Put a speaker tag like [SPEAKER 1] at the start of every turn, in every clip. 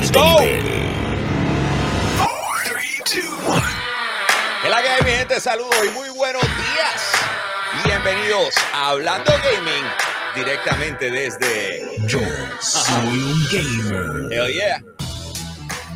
[SPEAKER 1] subir de nivel.
[SPEAKER 2] En la que hay, mi gente, saludos y muy buenos días. Bienvenidos a Hablando Gaming, directamente desde
[SPEAKER 1] Yo soy un gamer.
[SPEAKER 2] Hell yeah.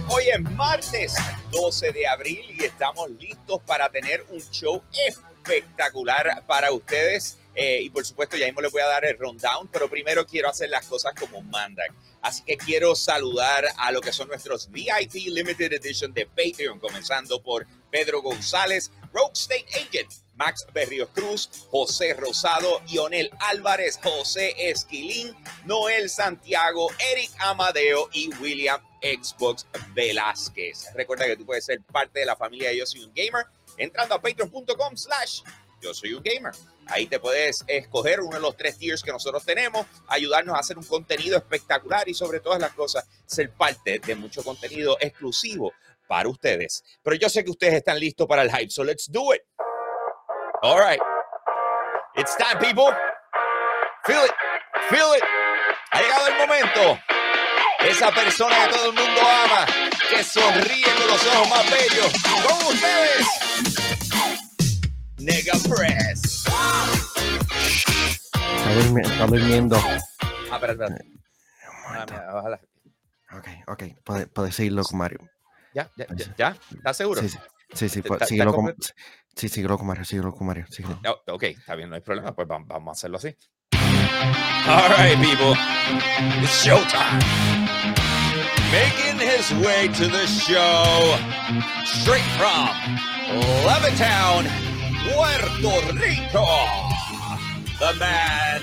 [SPEAKER 2] Hoy es martes 12 de abril y estamos listos para tener un show espectacular para ustedes. Eh, y por supuesto, ya mismo les voy a dar el rundown, pero primero quiero hacer las cosas como mandan. Así que quiero saludar a lo que son nuestros VIP Limited Edition de Patreon, comenzando por Pedro González, Rogue State Agent, Max Berrios Cruz, José Rosado, Ionel Álvarez, José Esquilín, Noel Santiago, Eric Amadeo y William Xbox Velázquez. Recuerda que tú puedes ser parte de la familia de Yo Soy un Gamer entrando a patreon.com slash Yo Soy un Gamer. Ahí te puedes escoger uno de los tres tiers que nosotros tenemos, ayudarnos a hacer un contenido espectacular y sobre todas las cosas, ser parte de mucho contenido exclusivo para ustedes. Pero yo sé que ustedes están listos para el hype, so let's do it. All right. It's time, people. Feel it. Feel it. Ha llegado el momento. Esa persona que todo el mundo ama, que sonríe con los ojos más bellos. Con ustedes. Nega Press.
[SPEAKER 3] Está, durmi- está durmiendo.
[SPEAKER 2] Ah, espera, espera.
[SPEAKER 3] Un
[SPEAKER 2] Ah.
[SPEAKER 3] Ok, ok. Puede, puede seguirlo con Mario.
[SPEAKER 2] Ya, ya, ya, ya. ¿Estás seguro?
[SPEAKER 3] Sí, sí. Sí, sí,
[SPEAKER 2] ¿Está-
[SPEAKER 3] puede-
[SPEAKER 2] está
[SPEAKER 3] síguelo con, sí, síguelo con Mario, síguelo con Mario. síguelo.
[SPEAKER 2] Ok, está bien, no hay problema. Pues vam- vamos a hacerlo así. All right, people. It's showtime. Making his way to the show straight from Levittown, Puerto Rico. The man,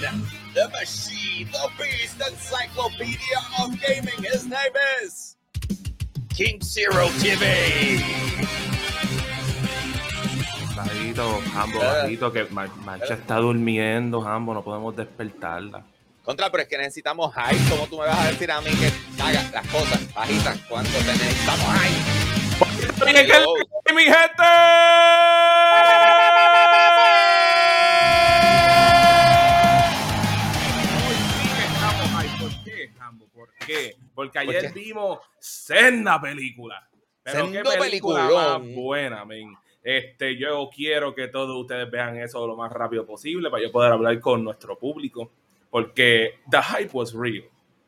[SPEAKER 2] the machine, the beast, encyclopedia of gaming. His name is King Zero TV.
[SPEAKER 4] Bajito, Jambo,
[SPEAKER 2] Eh.
[SPEAKER 4] bajito, que Mar- Marcha está durmiendo, Jambo, no podemos despertarla.
[SPEAKER 2] Contra, pero es que necesitamos hype. ¿Cómo tú me vas a decir a mí que haga las cosas bajitas cuando te necesitamos hype?
[SPEAKER 4] ¡Bien, que-
[SPEAKER 2] Yo-
[SPEAKER 4] mi gente! Porque ayer vimos senda película. Pero qué película
[SPEAKER 2] peliculón.
[SPEAKER 4] más buena, men. Este, yo quiero que todos ustedes vean eso lo más rápido posible para yo poder hablar con nuestro público. Porque the hype was real.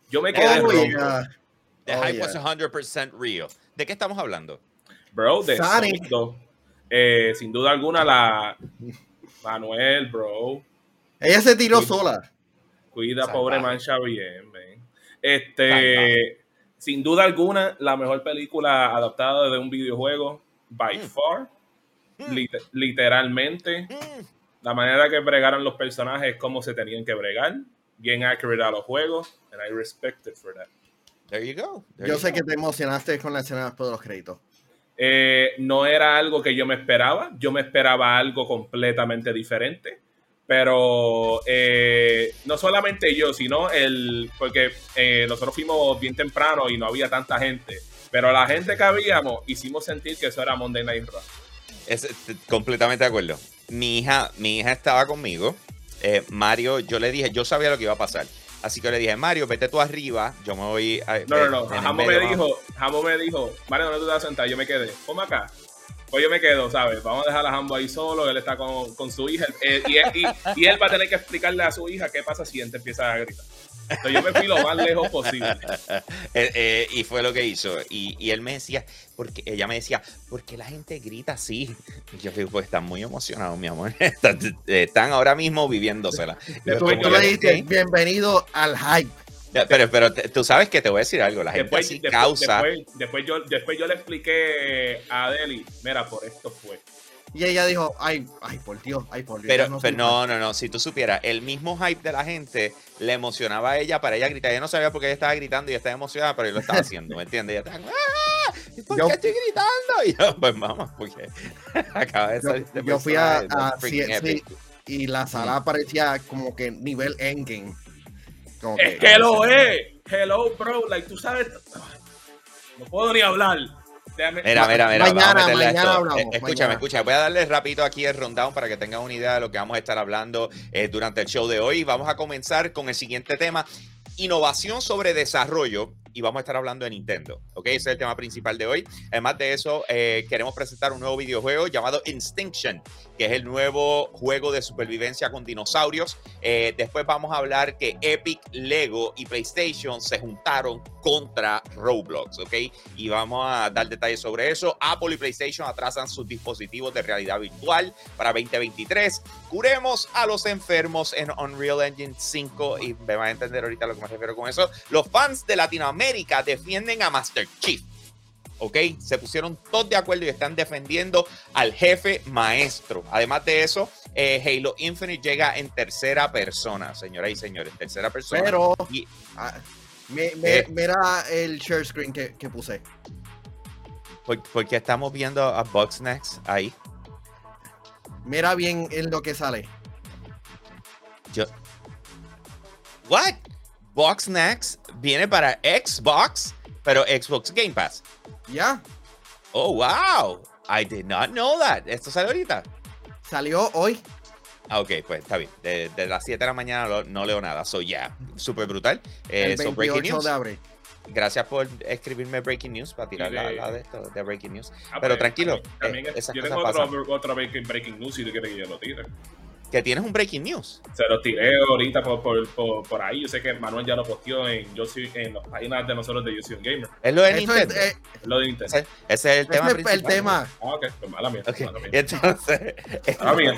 [SPEAKER 4] Yo me quedé
[SPEAKER 5] Oh, yeah.
[SPEAKER 2] The
[SPEAKER 5] Oh,
[SPEAKER 2] hype
[SPEAKER 5] yeah.
[SPEAKER 2] was 100% real. ¿De qué estamos hablando?
[SPEAKER 4] Bro, de
[SPEAKER 5] Sonic.
[SPEAKER 4] Sonic 2. Eh, sin duda alguna, la Manuel, bro.
[SPEAKER 5] Ella se tiró sola.
[SPEAKER 4] Cuida, pobre mancha bien, man. Este, sin duda alguna, la mejor película adaptada de un videojuego, by
[SPEAKER 2] Mm.
[SPEAKER 4] far.
[SPEAKER 2] Mm.
[SPEAKER 4] Lit- literalmente,
[SPEAKER 2] Mm.
[SPEAKER 4] la manera que bregaron los personajes, cómo se tenían que bregar, bien accurate a los juegos, and I respect it for that.
[SPEAKER 2] There you go. There
[SPEAKER 5] Yo
[SPEAKER 2] you
[SPEAKER 5] sé
[SPEAKER 2] go.
[SPEAKER 5] que te emocionaste con la escena después de los créditos.
[SPEAKER 4] Eh, no era algo que yo me esperaba. Yo me esperaba algo completamente diferente. Pero eh, no solamente yo, sino el. Porque eh, nosotros fuimos bien temprano y no había tanta gente. Pero la gente que habíamos hicimos sentir que eso era Monday Night Raw.
[SPEAKER 2] Es, completamente de acuerdo. Mi hija, mi hija estaba conmigo. Eh, Mario, yo le dije, yo sabía lo que iba a pasar. Así que le dije, Mario, vete tú arriba. Yo me voy a.
[SPEAKER 4] No, no, no.
[SPEAKER 2] en el
[SPEAKER 4] Jambo me
[SPEAKER 2] medio, vamos".
[SPEAKER 4] dijo, Jambo me dijo, Mario, ¿dónde tú te vas a sentar? Yo me quedé. Ponme acá. Pues yo me quedo, ¿sabes? Vamos a dejar a Jambo ahí solo, él está con, con su hija, eh, y, él, y- y él va a tener que explicarle a su hija qué pasa si él te empieza a gritar. Entonces yo me fui lo más lejos posible.
[SPEAKER 2] Eh, eh, y fue lo que hizo. Y, y él me decía, porque ella me decía, ¿por qué la gente grita así? Y yo digo, pues están muy emocionados, mi amor. Están, están ahora mismo viviéndosela.
[SPEAKER 5] Después tú le dijiste, bienvenido al hype.
[SPEAKER 2] Pero, pero tú sabes que te voy a decir algo. La gente
[SPEAKER 4] Después,
[SPEAKER 2] así
[SPEAKER 4] después-
[SPEAKER 2] causa.
[SPEAKER 4] después- después yo, después yo le expliqué a Adeli, mira, por esto fue.
[SPEAKER 5] Y ella dijo, ay, ay, por Dios, ay, por Dios.
[SPEAKER 2] Pero,
[SPEAKER 5] ya
[SPEAKER 2] pero no, no, no. Si tú supieras, el mismo hype de la gente le emocionaba a ella para ella gritar. Ella no sabía por qué ella estaba gritando y estaba emocionada, pero yo lo estaba haciendo, ¿me entiendes? Ella estaba, ¡ah! ¿y ¿Por
[SPEAKER 5] Yo-
[SPEAKER 2] qué estoy gritando? Y yo, pues vamos, porque acaba de
[SPEAKER 5] Yo-
[SPEAKER 2] salir este
[SPEAKER 5] yo fui a- a CNC.
[SPEAKER 2] epic.
[SPEAKER 5] Y la sala parecía como que nivel endgame. Como
[SPEAKER 4] Es que lo es. Hello, bro. Like, tú sabes. No puedo ni hablar. Déjame-
[SPEAKER 2] Mira, mira, mira, vamos a
[SPEAKER 5] Mañana,
[SPEAKER 2] meterle
[SPEAKER 5] mañana
[SPEAKER 2] esto.
[SPEAKER 5] hablamos,
[SPEAKER 2] Eh, escúchame,
[SPEAKER 5] mañana.
[SPEAKER 2] escúchame. Voy a darle rapidito aquí el rundown para que tengan una idea de lo que vamos a estar hablando eh, durante el show de hoy. Vamos a comenzar con el siguiente tema. Innovación sobre desarrollo y vamos a estar hablando de Nintendo. ¿Ok? Ese es el tema principal de hoy. Además de eso, eh, queremos presentar un nuevo videojuego llamado Instinction, que es el nuevo juego de supervivencia con dinosaurios. Eh, después vamos a hablar que Epic, Lego y PlayStation se juntaron contra Roblox. ¿Ok? Y vamos a dar detalles sobre eso. Apple y PlayStation atrasan sus dispositivos de realidad virtual para 2023. Curemos a los enfermos en Unreal Engine 5 y me van a entender ahorita lo que me refiero con eso. Los fans de Latinoamérica defienden a Master Chief. ¿Ok? Se pusieron todos de acuerdo y están defendiendo al jefe maestro. Además de eso, eh, Halo Infinite llega en tercera persona, señoras y señores, tercera persona.
[SPEAKER 5] Pero,
[SPEAKER 2] Y-
[SPEAKER 5] ah, me- me-
[SPEAKER 2] Eh.
[SPEAKER 5] mira el share screen que, que puse.
[SPEAKER 2] por- porque estamos viendo a Bugsnax ahí.
[SPEAKER 5] Mira bien en lo que sale.
[SPEAKER 2] Yo. What? Bugsnax viene para Xbox, pero Xbox Game Pass.
[SPEAKER 5] Ya,
[SPEAKER 2] Oh, wow. I did not know that. ¿Esto sale ahorita?
[SPEAKER 5] salió hoy.
[SPEAKER 2] Ah, ok, pues está bien. De, de las 7 de la mañana lo- no leo nada. So, yeah, súper brutal. Eh,
[SPEAKER 5] el
[SPEAKER 2] so, breaking
[SPEAKER 5] 28
[SPEAKER 2] news.
[SPEAKER 5] de abril.
[SPEAKER 2] Gracias por escribirme breaking news para tirar la,
[SPEAKER 4] de-
[SPEAKER 2] la de esto, de breaking news.
[SPEAKER 4] Ah,
[SPEAKER 2] Pero
[SPEAKER 4] pues,
[SPEAKER 2] tranquilo,
[SPEAKER 4] También
[SPEAKER 2] eh, esas
[SPEAKER 4] yo
[SPEAKER 2] cosas
[SPEAKER 4] tengo otro breaking, breaking news si tú quieres que yo lo tire.
[SPEAKER 2] Que tienes un breaking news.
[SPEAKER 4] Se los tiré ahorita por, por, por, por ahí. Yo sé que Manuel ya lo posteó en, yo soy, en las páginas de nosotros de Yo Soy un Gamer.
[SPEAKER 2] Es lo de
[SPEAKER 5] Eso es,
[SPEAKER 2] Nintendo.
[SPEAKER 5] eh,
[SPEAKER 4] Lo de Nintendo.
[SPEAKER 2] ese, ese es el tema
[SPEAKER 5] es el tema.
[SPEAKER 4] Ah, ok, pues mala mía.
[SPEAKER 2] Ok,
[SPEAKER 4] mala mía.
[SPEAKER 2] y entonces.
[SPEAKER 4] Mala mía.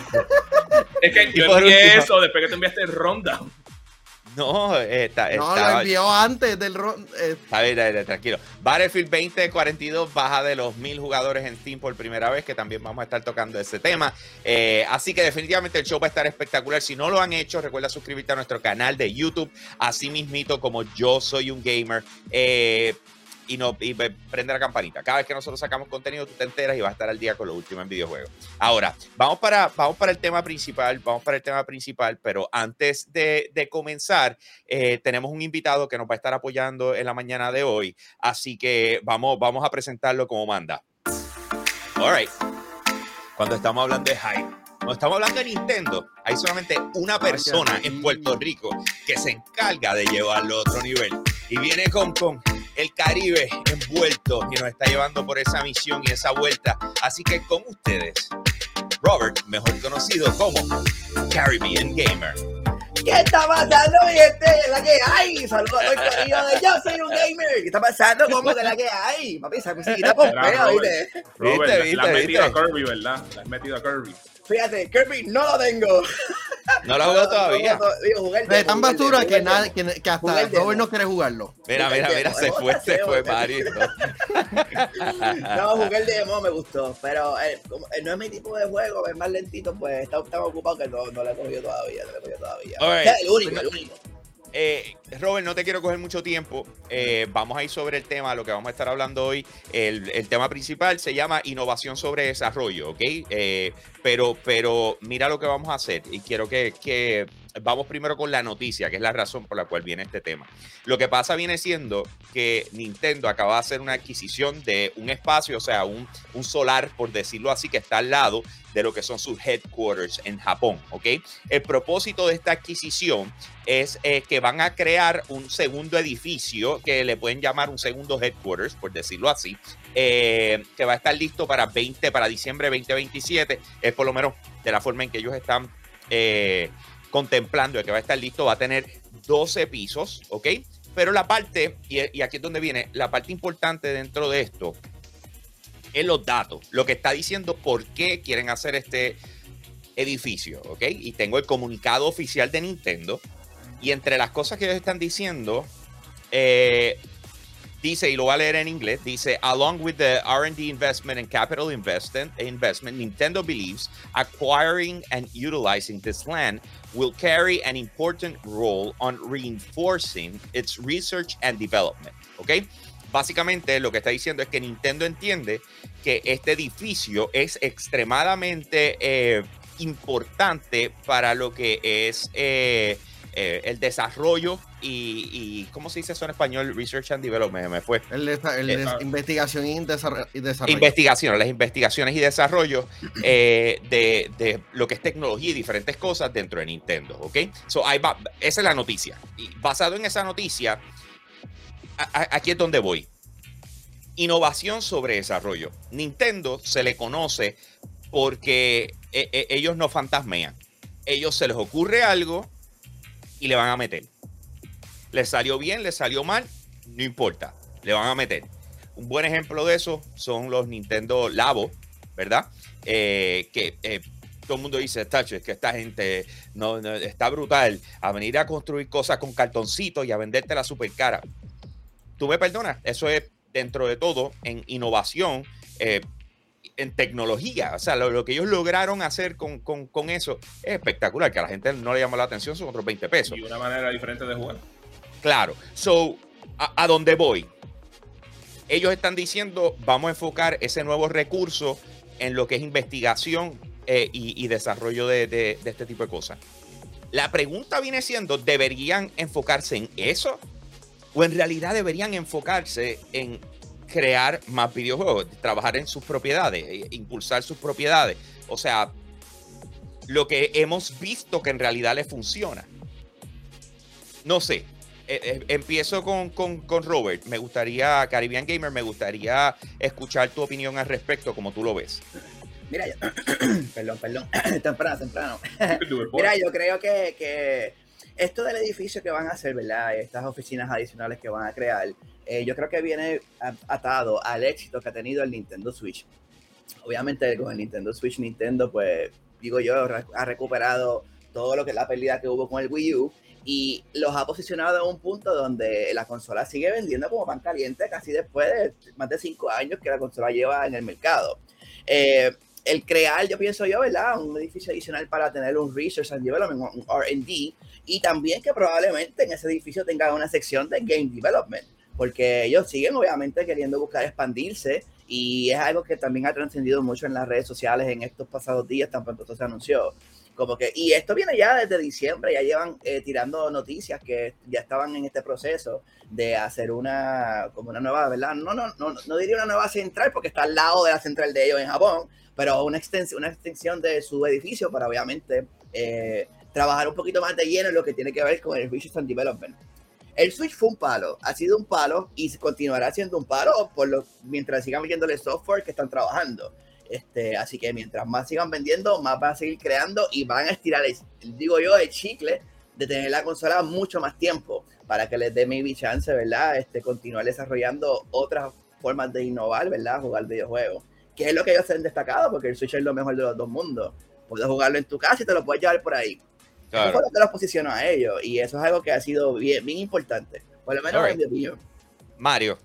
[SPEAKER 4] Es que yo
[SPEAKER 2] por
[SPEAKER 4] envié eso después que te enviaste el rundown.
[SPEAKER 2] No, está,
[SPEAKER 5] No, lo envió antes del ron- eh,
[SPEAKER 2] Está bien, está bien, tranquilo. Battlefield 2042 baja de los mil jugadores en Steam por primera vez, que también vamos a estar tocando ese tema. Eh, así que definitivamente el show va a estar espectacular. Si no lo han hecho, recuerda suscribirte a nuestro canal de YouTube, así mismito como yo soy un gamer. Eh, y, no, y prende la campanita. Cada vez que nosotros sacamos contenido, tú te enteras y vas a estar al día con lo último en videojuegos. Ahora, vamos para, vamos para el tema principal, vamos para el tema principal, pero antes de, de comenzar, eh, tenemos un invitado que nos va a estar apoyando en la mañana de hoy, así que vamos, vamos a presentarlo como manda. All right. Cuando estamos hablando de hype, cuando estamos hablando de Nintendo, hay solamente una persona en Puerto Rico que se encarga de llevarlo a otro nivel. Y viene con, con el Caribe envuelto y nos está llevando por esa misión y esa vuelta. Así que con ustedes, Robert, mejor conocido como Caribbean Gamer.
[SPEAKER 6] ¿Qué está pasando, mi gente? ¿La que hay? Saludos a corillo de Yo Soy Un Gamer. ¿Qué está pasando? ¿Cómo que la que hay? Papi, esa musiquita pompea. ¿viste?
[SPEAKER 4] Robert,
[SPEAKER 2] Viste,
[SPEAKER 4] la-
[SPEAKER 2] viste,
[SPEAKER 4] la has metido
[SPEAKER 2] viste.
[SPEAKER 4] a Kirby, ¿verdad? La has metido a Kirby.
[SPEAKER 6] Fíjate, Kirby no lo tengo.
[SPEAKER 2] No lo jugó todavía.
[SPEAKER 6] No, no, digo, jugué el
[SPEAKER 5] de
[SPEAKER 6] demo,
[SPEAKER 5] tan
[SPEAKER 6] jugué el
[SPEAKER 5] basura
[SPEAKER 6] demo,
[SPEAKER 5] que, nada, que, hasta
[SPEAKER 6] el.
[SPEAKER 5] Robert no quiere jugarlo.
[SPEAKER 2] Mira, mira, mira, se fue, se fue Mario.
[SPEAKER 6] No, jugué el demo, me gustó. Pero eh, como, eh, no es mi tipo de juego, es más lentito, pues está tan ocupado que no, no lo he cogido todavía. No lo he cogido todavía. O
[SPEAKER 2] right.
[SPEAKER 6] sea, el único, el único.
[SPEAKER 2] Eh, Robert, no te quiero coger mucho tiempo. Eh, vamos a ir sobre el tema, lo que vamos a estar hablando hoy. El, tema principal se llama innovación sobre desarrollo, ¿ok? Eh, pero, pero mira lo que vamos a hacer y quiero que, que vamos primero con la noticia, que es la razón por la cual viene este tema. Lo que pasa viene siendo que Nintendo acaba de hacer una adquisición de un espacio, o sea, un, un solar, por decirlo así, que está al lado de lo que son sus headquarters en Japón, ¿ok? El propósito de esta adquisición es eh, que van a crear un segundo edificio que le pueden llamar un segundo headquarters, por decirlo así, eh, que va a estar listo para 20, para diciembre 2027. Es por lo menos de la forma en que ellos están eh, contemplando de que va a estar listo. Va a tener 12 pisos, ¿ok? Pero la parte, y aquí es donde viene, la parte importante dentro de esto es los datos. Lo que está diciendo por qué quieren hacer este edificio, ¿ok? Y tengo el comunicado oficial de Nintendo. Y entre las cosas que ellos están diciendo, eh, dice, y lo voy a leer en inglés, dice, along with the R&D investment and capital investment, investment, Nintendo believes acquiring and utilizing this land will carry an important role on reinforcing its research and development, ¿ok? Básicamente lo que está diciendo es que Nintendo entiende que este edificio es extremadamente eh, importante para lo que es eh, eh, el desarrollo y, y, ¿cómo se dice eso en español? Research and Development, me fue.
[SPEAKER 5] El, el
[SPEAKER 2] Eh,
[SPEAKER 5] investigación y desarrollo.
[SPEAKER 2] Investigaciones, las investigaciones y desarrollo eh, de, de lo que es tecnología y diferentes cosas dentro de Nintendo, ¿ok? So, ahí va, esa es la noticia. Y basado en esa noticia, a- a- aquí es donde voy. Innovación sobre desarrollo. Nintendo se le conoce porque eh, ellos no fantasmean. Ellos se les ocurre algo y le van a meter. Les salió bien, les salió mal, no importa, le van a meter. Un buen ejemplo de eso son los Nintendo Labo, ¿verdad? Eh, que eh, todo el mundo dice, tacho, es que esta gente no, no- está brutal a venir a construir cosas con cartoncitos y a venderte la super cara. Tú me perdonas, eso es dentro de todo en innovación, eh, en tecnología. O sea, lo, lo que ellos lograron hacer con, con- con eso es espectacular. Que a la gente no le llama la atención, son otros 20 pesos.
[SPEAKER 4] Y una manera diferente de jugar.
[SPEAKER 2] Claro. So, a, a dónde voy? Ellos están diciendo, vamos a enfocar ese nuevo recurso en lo que es investigación eh, y, y desarrollo de, de- de este tipo de cosas. La pregunta viene siendo, ¿deberían enfocarse en eso? ¿O en realidad deberían enfocarse en crear más videojuegos, trabajar en sus propiedades, e- impulsar sus propiedades? O sea, lo que hemos visto que en realidad le funciona. No sé. Eh, eh, empiezo con, con- con Robert. Me gustaría, Caribbean Gamer, me gustaría escuchar tu opinión al respecto, como tú lo ves.
[SPEAKER 6] Mira, yo, perdón, perdón, temprano, temprano. Mira, yo creo que, que esto del edificio que van a hacer, ¿verdad? Estas oficinas adicionales que van a crear, eh, yo creo que viene atado al éxito que ha tenido el Nintendo Switch. Obviamente con el Nintendo Switch, Nintendo, pues, digo yo, ha recuperado todo lo que es la pérdida que hubo con el Wii U y los ha posicionado en un punto donde la consola sigue vendiendo como pan caliente casi después de más de cinco años que la consola lleva en el mercado. Eh, el crear, yo pienso yo, ¿verdad? Un edificio adicional para tener un Research and Development, un RD, y también que probablemente en ese edificio tenga una sección de Game Development, porque ellos siguen obviamente queriendo buscar expandirse y es algo que también ha trascendido mucho en las redes sociales en estos pasados días, tan pronto se anunció. Como que, y esto viene ya desde diciembre, ya llevan eh, tirando noticias que ya estaban en este proceso de hacer una, como una nueva, ¿verdad? No, no, no, no diría una nueva central porque está al lado de la central de ellos en Japón, pero una extensión, una extensión de su edificio para obviamente eh, trabajar un poquito más de lleno en lo que tiene que ver con el Research and Development. El Switch fue un palo, ha sido un palo y continuará siendo un palo por lo, mientras sigan vendiéndole software que están trabajando. Este, así que mientras más sigan vendiendo, más van a seguir creando y van a estirar, el, digo yo, el chicle de tener la consola mucho más tiempo para que les dé maybe chance, ¿verdad? Este, continuar desarrollando otras formas de innovar, ¿verdad? Jugar videojuegos. Que es lo que ellos han destacado, porque el Switch es lo mejor de los dos mundos. Puedes jugarlo en tu casa y te lo puedes llevar por ahí. Eso fue lo que los posicionó a ellos. Y eso es algo que ha sido bien, bien importante. Por lo menos en mi opinión.
[SPEAKER 2] Mario.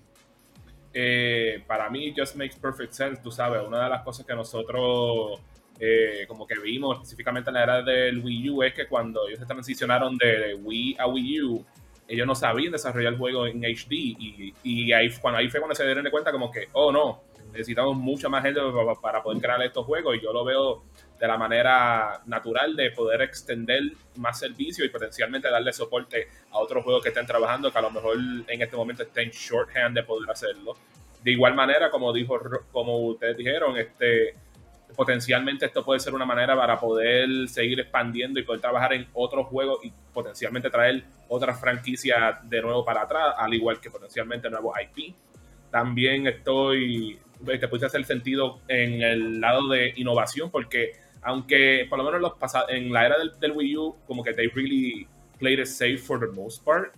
[SPEAKER 4] eh, para mí just makes perfect sense, tú sabes, una de las cosas que nosotros eh, como que vimos específicamente en la era del Wii U es que cuando ellos se transicionaron de Wii a Wii U, ellos no sabían desarrollar el juego en HD y, y ahí, cuando, ahí fue cuando se dieron de cuenta como que, oh no, necesitamos mucha más gente para, para poder crear estos juegos y yo lo veo de la manera natural de poder extender más servicios y potencialmente darle soporte a otros juegos que estén trabajando que a lo mejor en este momento estén shorthand de poder hacerlo. De igual manera, como dijo, como ustedes dijeron, este potencialmente esto puede ser una manera para poder seguir expandiendo y poder trabajar en otros juegos y potencialmente traer otras franquicias de nuevo para atrás, al igual que potencialmente nuevos IP. También estoy, te puse a hacer sentido en el lado de innovación, porque aunque por lo menos los pasa- en la era del, del Wii U, como que they really played it safe for the most part,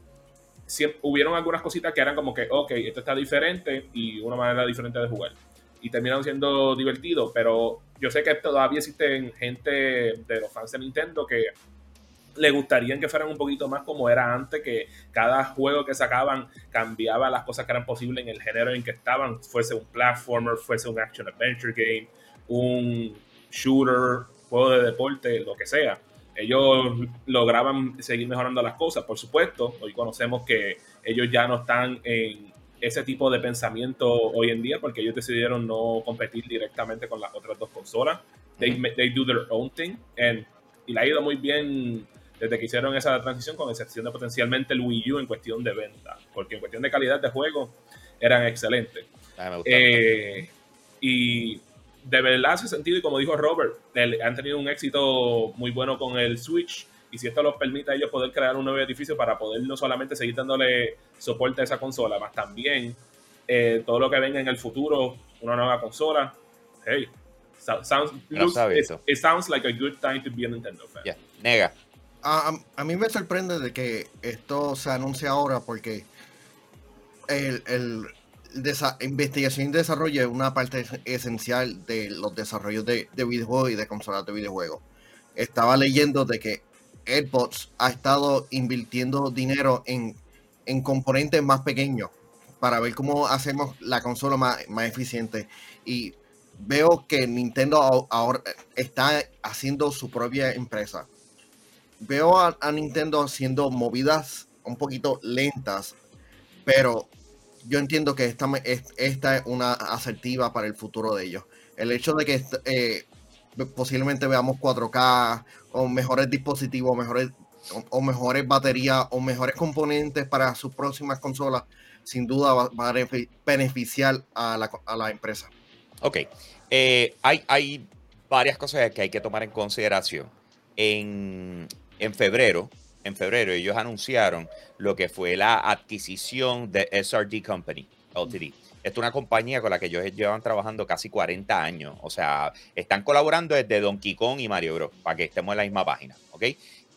[SPEAKER 4] siempre, hubieron algunas cositas que eran como que, ok, esto está diferente y una manera diferente de jugar. Y terminaron siendo divertidos, pero yo sé que todavía existen gente de los fans de Nintendo que le gustaría que fueran un poquito más como era antes, que cada juego que sacaban cambiaba las cosas que eran posibles en el género en que estaban, fuese un platformer, fuese un action adventure game, un shooter, juego de deporte, lo que sea. Ellos lograban seguir mejorando las cosas, por supuesto. Hoy conocemos que ellos ya no están en ese tipo de pensamiento hoy en día porque ellos decidieron no competir directamente con las otras dos consolas. They, they do their own thing and, y le ha ido muy bien desde que hicieron esa transición, con excepción de potencialmente el Wii U en cuestión de venta, porque en cuestión de calidad de juego eran excelentes.
[SPEAKER 2] Ah, me.
[SPEAKER 4] Eh, y de verdad hace sentido, y como dijo Robert, el- han tenido un éxito muy bueno con el Switch Y si esto los permite a ellos poder crear un nuevo edificio para poder no solamente seguir dándole soporte a esa consola, más también eh, todo lo que venga en el futuro, una nueva consola. Hey, so- sounds, looks- it, sounds like a good time to be a Nintendo fan.
[SPEAKER 2] Ya, Nega.
[SPEAKER 5] A, a- a mí me sorprende de que esto se anuncie ahora porque el, el investigación y desarrollo es una parte es- esencial de los desarrollos de, de videojuegos y de consolas de videojuegos. Estaba leyendo de que Xbox ha estado invirtiendo dinero en, en componentes más pequeños para ver cómo hacemos la consola más, más eficiente. Y veo que Nintendo ahora está haciendo su propia empresa veo a Nintendo haciendo movidas un poquito lentas, pero yo entiendo que esta, es- una asertiva para el futuro de ellos. El hecho de que eh, posiblemente veamos 4K o mejores dispositivos, mejores o, mejores baterías o mejores componentes para sus próximas consolas, sin duda va, a benefi- beneficiar a la, la empresa.
[SPEAKER 2] Ok. Eh, hay, hay varias cosas que hay que tomar en consideración. En, en febrero, en febrero, ellos anunciaron lo que fue la adquisición de SRD Company, Ltd. Esta es una compañía con la que ellos llevan trabajando casi 40 años. O sea, están colaborando desde Donkey Kong y Mario Bros. para que estemos en la misma página, ¿ok?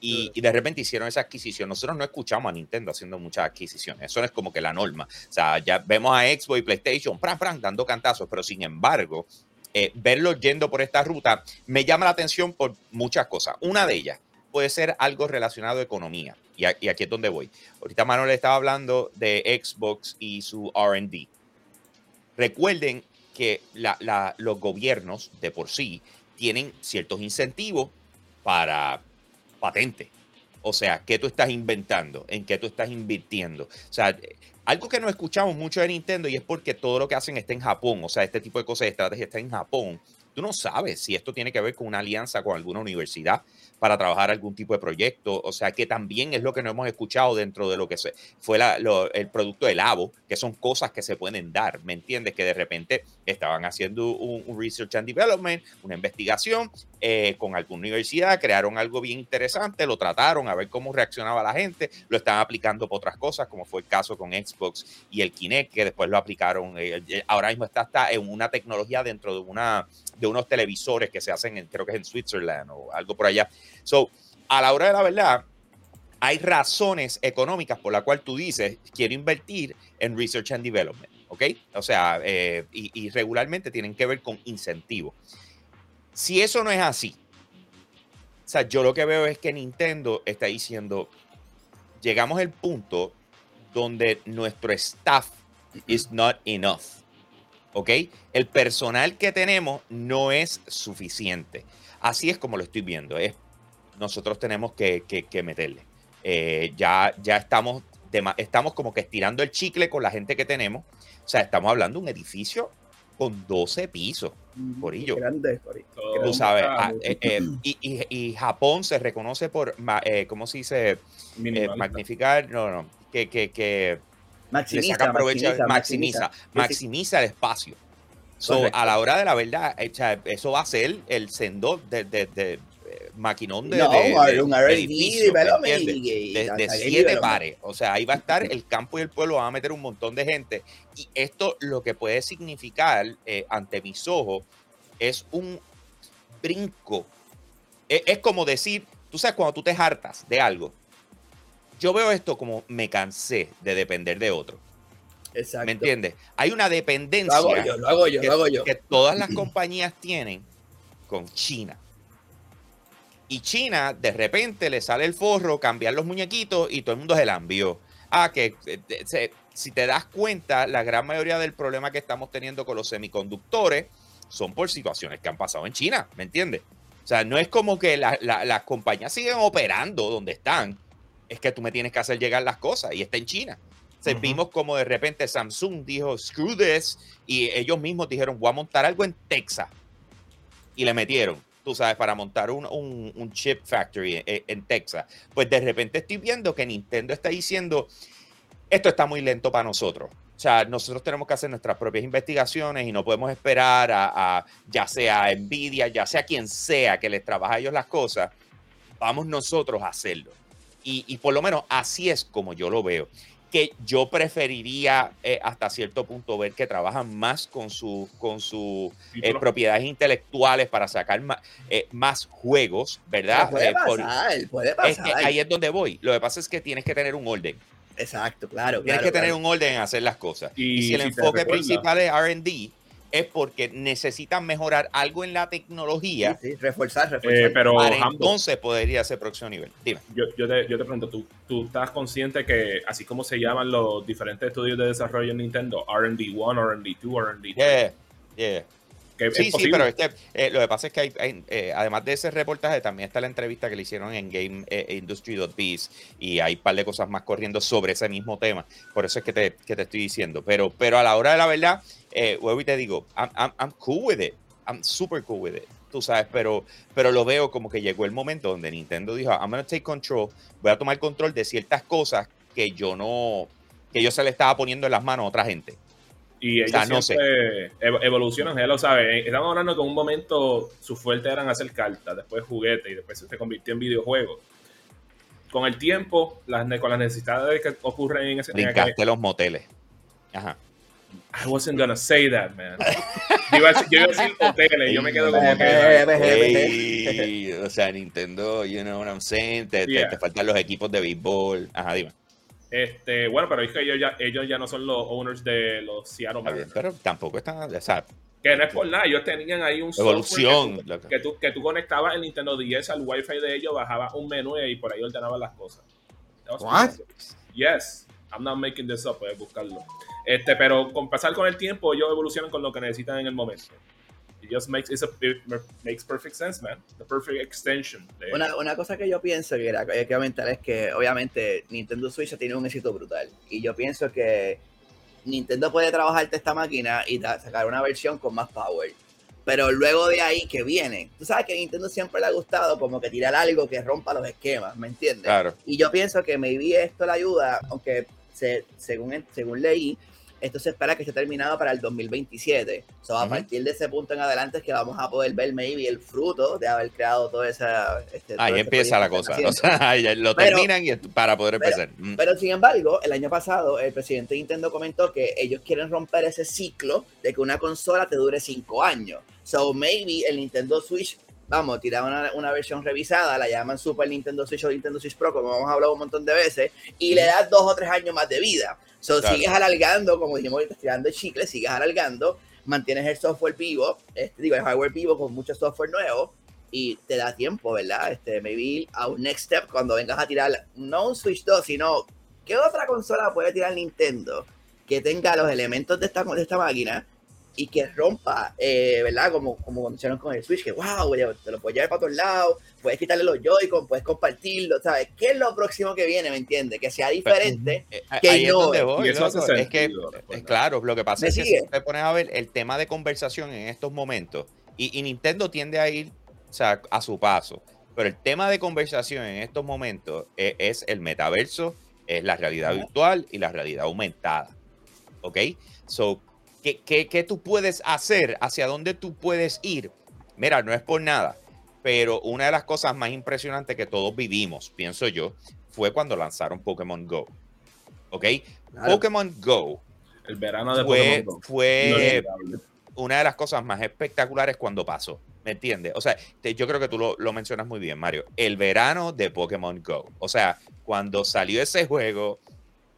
[SPEAKER 2] Y, y de repente hicieron esa adquisición. Nosotros no escuchamos a Nintendo haciendo muchas adquisiciones. Eso no es como que la norma. O sea, ya vemos a Xbox y PlayStation, pran, pran, dando cantazos, pero sin embargo, eh, verlos yendo por esta ruta me llama la atención por muchas cosas. Una de ellas puede ser algo relacionado a economía. Y, aquí es donde voy. Ahorita Manuel estaba hablando de Xbox y su RD. Recuerden que la- la- los gobiernos de por sí tienen ciertos incentivos para patente. O sea, ¿qué tú estás inventando? ¿En qué tú estás invirtiendo? O sea, algo que no escuchamos mucho de Nintendo y es porque todo lo que hacen está en Japón. O sea, este tipo de cosas de estrategia está en Japón. Tú no sabes si esto tiene que ver con una alianza con alguna universidad para trabajar algún tipo de proyecto. O sea, que también es lo que no hemos escuchado dentro de lo que se, fue el producto del Labo, que son cosas que se pueden dar. ¿Me entiendes? Que de repente estaban haciendo un, research and development, una investigación eh, con alguna universidad, crearon algo bien interesante, lo trataron a ver cómo reaccionaba la gente, lo estaban aplicando para otras cosas, como fue el caso con Xbox y el Kinect, que después lo aplicaron. eh, ahora mismo está, está en una tecnología dentro de, una, de unos televisores que se hacen, en, creo que es en Switzerland o algo por allá. So, a la hora de la verdad, hay razones económicas por la cual tú dices, quiero invertir en research and development, ¿ok? O sea, eh, y, y regularmente tienen que ver con incentivos. Si eso no es así, o sea, yo lo que veo es que Nintendo está diciendo, llegamos al punto donde nuestro staff is not enough, ¿ok? El personal que tenemos no es suficiente. Así es como lo estoy viendo, es nosotros tenemos que, que- que meterle. Eh, ya, ya estamos, dema- estamos como que estirando el chicle con la gente que tenemos. O sea, estamos hablando de un edificio con 12 pisos, Corillo.
[SPEAKER 6] Grande, Corillo.
[SPEAKER 2] Tú sabes.
[SPEAKER 4] ah,
[SPEAKER 2] ah, eh, eh, y, y- y Japón se reconoce por, eh, ¿cómo se dice? Eh, magnificar, no, no, que, que, que le
[SPEAKER 6] Maximiza,
[SPEAKER 2] saca provecho,
[SPEAKER 6] maximiza,
[SPEAKER 2] maximiza,
[SPEAKER 6] maximiza.
[SPEAKER 2] maximiza el espacio. So, a la hora de la verdad, eh, eso va a ser el sendor de, de, de, maquinón de,
[SPEAKER 6] No,
[SPEAKER 2] de-
[SPEAKER 6] un y-
[SPEAKER 2] de, de siete pares. O sea, ahí va a estar el campo y el pueblo, van a meter un montón de gente. Y esto lo que puede significar eh, ante mis ojos es un brinco. Es, es como decir, tú sabes, cuando tú te hartas de algo, yo veo esto como me cansé de depender de otro.
[SPEAKER 6] Exacto.
[SPEAKER 2] ¿Me entiendes? Hay una
[SPEAKER 6] Lo
[SPEAKER 2] dependencia
[SPEAKER 6] hago yo, lo hago yo,
[SPEAKER 2] que,
[SPEAKER 6] lo hago yo.
[SPEAKER 2] que todas las compañías tienen con China. Y China, de repente, le sale el forro, cambiar los muñequitos y todo el mundo se la envió. Ah, que eh, se- si te das cuenta, la gran mayoría del problema que estamos teniendo con los semiconductores son por situaciones que han pasado en China, ¿me entiendes? O sea, no es como que la- la- las compañías siguen operando donde están, es que tú me tienes que hacer llegar las cosas y está en China. O sea. Vimos como de repente Samsung dijo, screw this, y ellos mismos dijeron, voy a montar algo en Texas. Y le metieron, tú sabes, para montar un, chip factory en, Texas. Pues de repente estoy viendo que Nintendo está diciendo, esto está muy lento para nosotros. O sea, nosotros tenemos que hacer nuestras propias investigaciones y no podemos esperar a, ya sea Nvidia, ya sea quien sea que les trabaja a ellos las cosas. vamos nosotros a hacerlo. Y por lo menos así es como yo lo veo. Que yo preferiría eh, hasta cierto punto ver que trabajan más con sus con su, eh, propiedades intelectuales para sacar más, eh, más juegos, ¿verdad?
[SPEAKER 6] puede
[SPEAKER 2] por-
[SPEAKER 6] pasar, puede
[SPEAKER 2] es
[SPEAKER 6] pasar.
[SPEAKER 2] que ahí es donde voy. Lo que pasa es que tienes que tener un orden.
[SPEAKER 6] Exacto, claro.
[SPEAKER 2] Tienes
[SPEAKER 6] claro,
[SPEAKER 2] que tener un orden en hacer las cosas. Y,
[SPEAKER 4] Y
[SPEAKER 2] si el
[SPEAKER 4] si
[SPEAKER 2] enfoque principal es RD, es porque necesitan mejorar algo en la tecnología
[SPEAKER 6] Sí, sí, reforzar, reforzar.
[SPEAKER 4] Eh, pero
[SPEAKER 2] para
[SPEAKER 4] Hambo,
[SPEAKER 2] entonces poder ir a ese próximo nivel. Dime.
[SPEAKER 4] yo, yo te, yo te pregunto, ¿tú, ¿tú estás consciente que así como se llaman los diferentes estudios de desarrollo en Nintendo, R&D1, R&D2, R&D3,
[SPEAKER 2] Yeah, yeah.
[SPEAKER 4] que
[SPEAKER 2] Sí,
[SPEAKER 4] es
[SPEAKER 2] sí, pero es que eh, lo que pasa es que hay, hay, eh, además de ese reportaje, también está la entrevista que le hicieron en Game eh, Industry.biz y hay un par de cosas más corriendo sobre ese mismo tema. Por eso es que te, que te estoy diciendo. Pero, pero a la hora de la verdad, eh, y te digo, I'm, I'm, I'm cool with it. I'm super cool with it. Tú sabes, pero, pero lo veo como que llegó el momento donde Nintendo dijo, I'm gonna take control, voy a tomar control de ciertas cosas que yo no, que yo se le estaba poniendo en las manos a otra gente.
[SPEAKER 4] Y ellos
[SPEAKER 2] sea, no sé.
[SPEAKER 4] evolucionan, ya lo sabes. Estamos hablando que en un momento su fuerte eran hacer cartas, después juguetes y después se convirtió en videojuegos. Con el tiempo, las, con las necesidades que ocurren en ese... en aquel-
[SPEAKER 2] Brincaste los moteles. Ajá.
[SPEAKER 4] I wasn't gonna say that, man. Yo iba a, yo iba a decir hoteles, yo me quedo como que...
[SPEAKER 2] O sea, Nintendo, you know what I'm saying, te, te-
[SPEAKER 4] Yeah.
[SPEAKER 2] te faltan los equipos de béisbol. Ajá, dime.
[SPEAKER 4] Este, bueno, pero es que ellos ya, ellos ya no son los owners de los Seattle Mariners.
[SPEAKER 2] pero tampoco están, o sea,
[SPEAKER 4] Que no es por nada, ellos tenían ahí un
[SPEAKER 2] Evolución,
[SPEAKER 4] software que tú, que, tú, que tú conectabas el Nintendo 10 al Wi-Fi de ellos, bajabas un menú y por ahí ordenabas las cosas.
[SPEAKER 5] What?
[SPEAKER 4] Yes, I'm not making this up, puedes buscarlo. Este, pero con pasar con el tiempo, ellos evolucionan con lo que necesitan en el momento. It just makes, it's a- it makes perfect sense, man. The perfect extension. de-
[SPEAKER 6] Una, una cosa que yo pienso que era, que hay que comentar es que obviamente Nintendo Switch ha tenido un éxito brutal y yo pienso que Nintendo puede trabajarte esta máquina y sacar una versión con más power. Pero luego de ahí que viene, tú sabes que a Nintendo siempre le ha gustado como que tirar algo que rompa los esquemas, ¿me entiendes?
[SPEAKER 2] claro.
[SPEAKER 6] Y yo pienso que maybe esto le ayuda, aunque se, según, según leí, esto se espera que esté terminado para el 2027. So, a
[SPEAKER 2] Ujú.
[SPEAKER 6] partir de ese punto en adelante es que vamos a poder ver maybe el fruto de haber creado toda esa... Este, todo
[SPEAKER 2] Ahí
[SPEAKER 6] ese
[SPEAKER 2] empieza la cosa. O sea, lo
[SPEAKER 6] Pero-
[SPEAKER 2] terminan y para poder
[SPEAKER 6] pero-
[SPEAKER 2] empezar. Mm.
[SPEAKER 6] Pero sin embargo, el año pasado el presidente de Nintendo comentó que ellos quieren romper ese ciclo de que una consola te dure cinco años. So maybe el Nintendo Switch, vamos, tirar una, una versión revisada, la llaman Super Nintendo Switch o Nintendo Switch Pro, como hemos hablado un montón de veces, y le das dos o tres años más de vida. So
[SPEAKER 2] Claro.
[SPEAKER 6] sigues alargando, como dijimos tirando el chicle, sigues alargando, mantienes el software vivo, este, digo, el hardware vivo con mucho software nuevo, y te da tiempo, ¿verdad? Este, maybe a un next step cuando vengas a tirar, no un Switch 2, sino, ¿qué otra consola puede tirar Nintendo que tenga los elementos de esta, de esta máquina y que rompa, eh, ¿verdad? Como, como cuando hicieron con el Switch, que wow, güey, te lo puedes llevar para todos lados, puedes quitarle los Joy-Con, puedes compartirlo, ¿sabes? ¿Qué es lo próximo que viene, me entiendes? Que sea diferente.
[SPEAKER 2] Eh,
[SPEAKER 6] que
[SPEAKER 2] Ahí es
[SPEAKER 6] no,
[SPEAKER 2] donde
[SPEAKER 6] eh.
[SPEAKER 2] voy.
[SPEAKER 4] Y eso
[SPEAKER 2] loco. Es que,
[SPEAKER 4] sentido,
[SPEAKER 2] eh, claro, lo que pasa
[SPEAKER 6] ¿Me
[SPEAKER 2] es que
[SPEAKER 6] sigue?
[SPEAKER 2] si te pones a ver el tema de conversación en estos momentos, y, y Nintendo tiende a ir o sea, a su paso, pero el tema de conversación en estos momentos e- es, el metaverso, es la realidad virtual y la realidad aumentada. ¿Ok? So, ¿qué, qué, qué tú puedes hacer? ¿Hacia dónde tú puedes ir? Mira, no es por nada, pero una de las cosas más impresionantes que todos vivimos, pienso yo, fue cuando lanzaron Pokémon Go. ¿Ok?
[SPEAKER 6] Claro.
[SPEAKER 2] Pokémon Go
[SPEAKER 4] el verano de
[SPEAKER 2] fue,
[SPEAKER 4] Pokémon Go.
[SPEAKER 2] fue
[SPEAKER 4] Inolvidable.
[SPEAKER 2] una de las cosas más espectaculares cuando pasó. ¿Me entiendes? O sea, te- yo creo que tú lo, lo mencionas muy bien, Mario. El verano de Pokémon Go. O sea, cuando salió ese juego,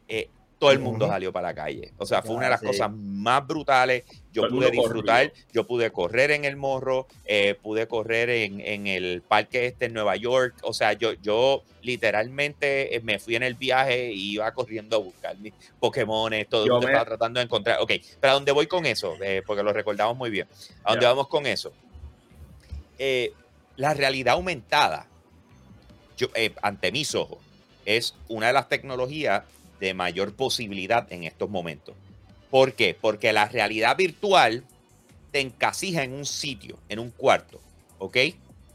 [SPEAKER 2] eh, todo el mundo salió para la calle. O sea, fue una de las cosas más brutales. Yo
[SPEAKER 4] Todo
[SPEAKER 2] pude disfrutar,
[SPEAKER 4] corrió.
[SPEAKER 2] yo pude correr en el morro, eh, pude correr en, en el parque este en Nueva York. O sea, yo, yo literalmente eh, me fui en el viaje y iba corriendo a buscar mis Pokémones, todo
[SPEAKER 4] Yo me-
[SPEAKER 2] estaba tratando de encontrar. Ok, pero ¿a dónde voy con eso? Eh, porque lo recordamos muy bien. ¿A dónde vamos con eso? Eh, la realidad aumentada, yo, eh, ante mis ojos, es una de las tecnologías de mayor posibilidad en estos momentos. ¿Por qué? Porque la realidad virtual te encasija en un sitio, en un cuarto, ¿ok?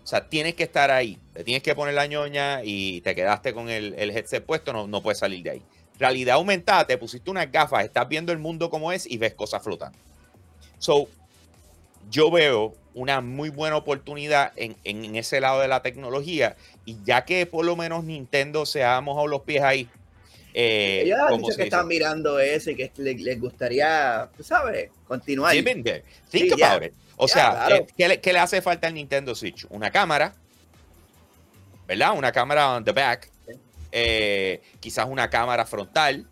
[SPEAKER 2] O sea, tienes que estar ahí, te tienes que poner la ñoña y te quedaste con el, el headset puesto, no, no puedes salir de ahí. Realidad aumentada, te pusiste unas gafas, estás viendo el mundo como es y ves cosas flotando. So, yo veo una muy buena oportunidad en, en ese lado de la tecnología. Y ya que por lo menos Nintendo se ha mojado los pies ahí. Eh,
[SPEAKER 6] Ellos han
[SPEAKER 2] ¿cómo
[SPEAKER 6] dicho que están mirando eso y que le- les gustaría, tú sabes, continuar.
[SPEAKER 2] Sí. Think
[SPEAKER 6] Sí,
[SPEAKER 2] about it. O
[SPEAKER 6] Ya,
[SPEAKER 2] sea,
[SPEAKER 6] claro.
[SPEAKER 2] eh, ¿qué, le, qué le hace falta al Nintendo Switch? Una cámara, ¿verdad? Una cámara on the back. eh, quizás una cámara frontal.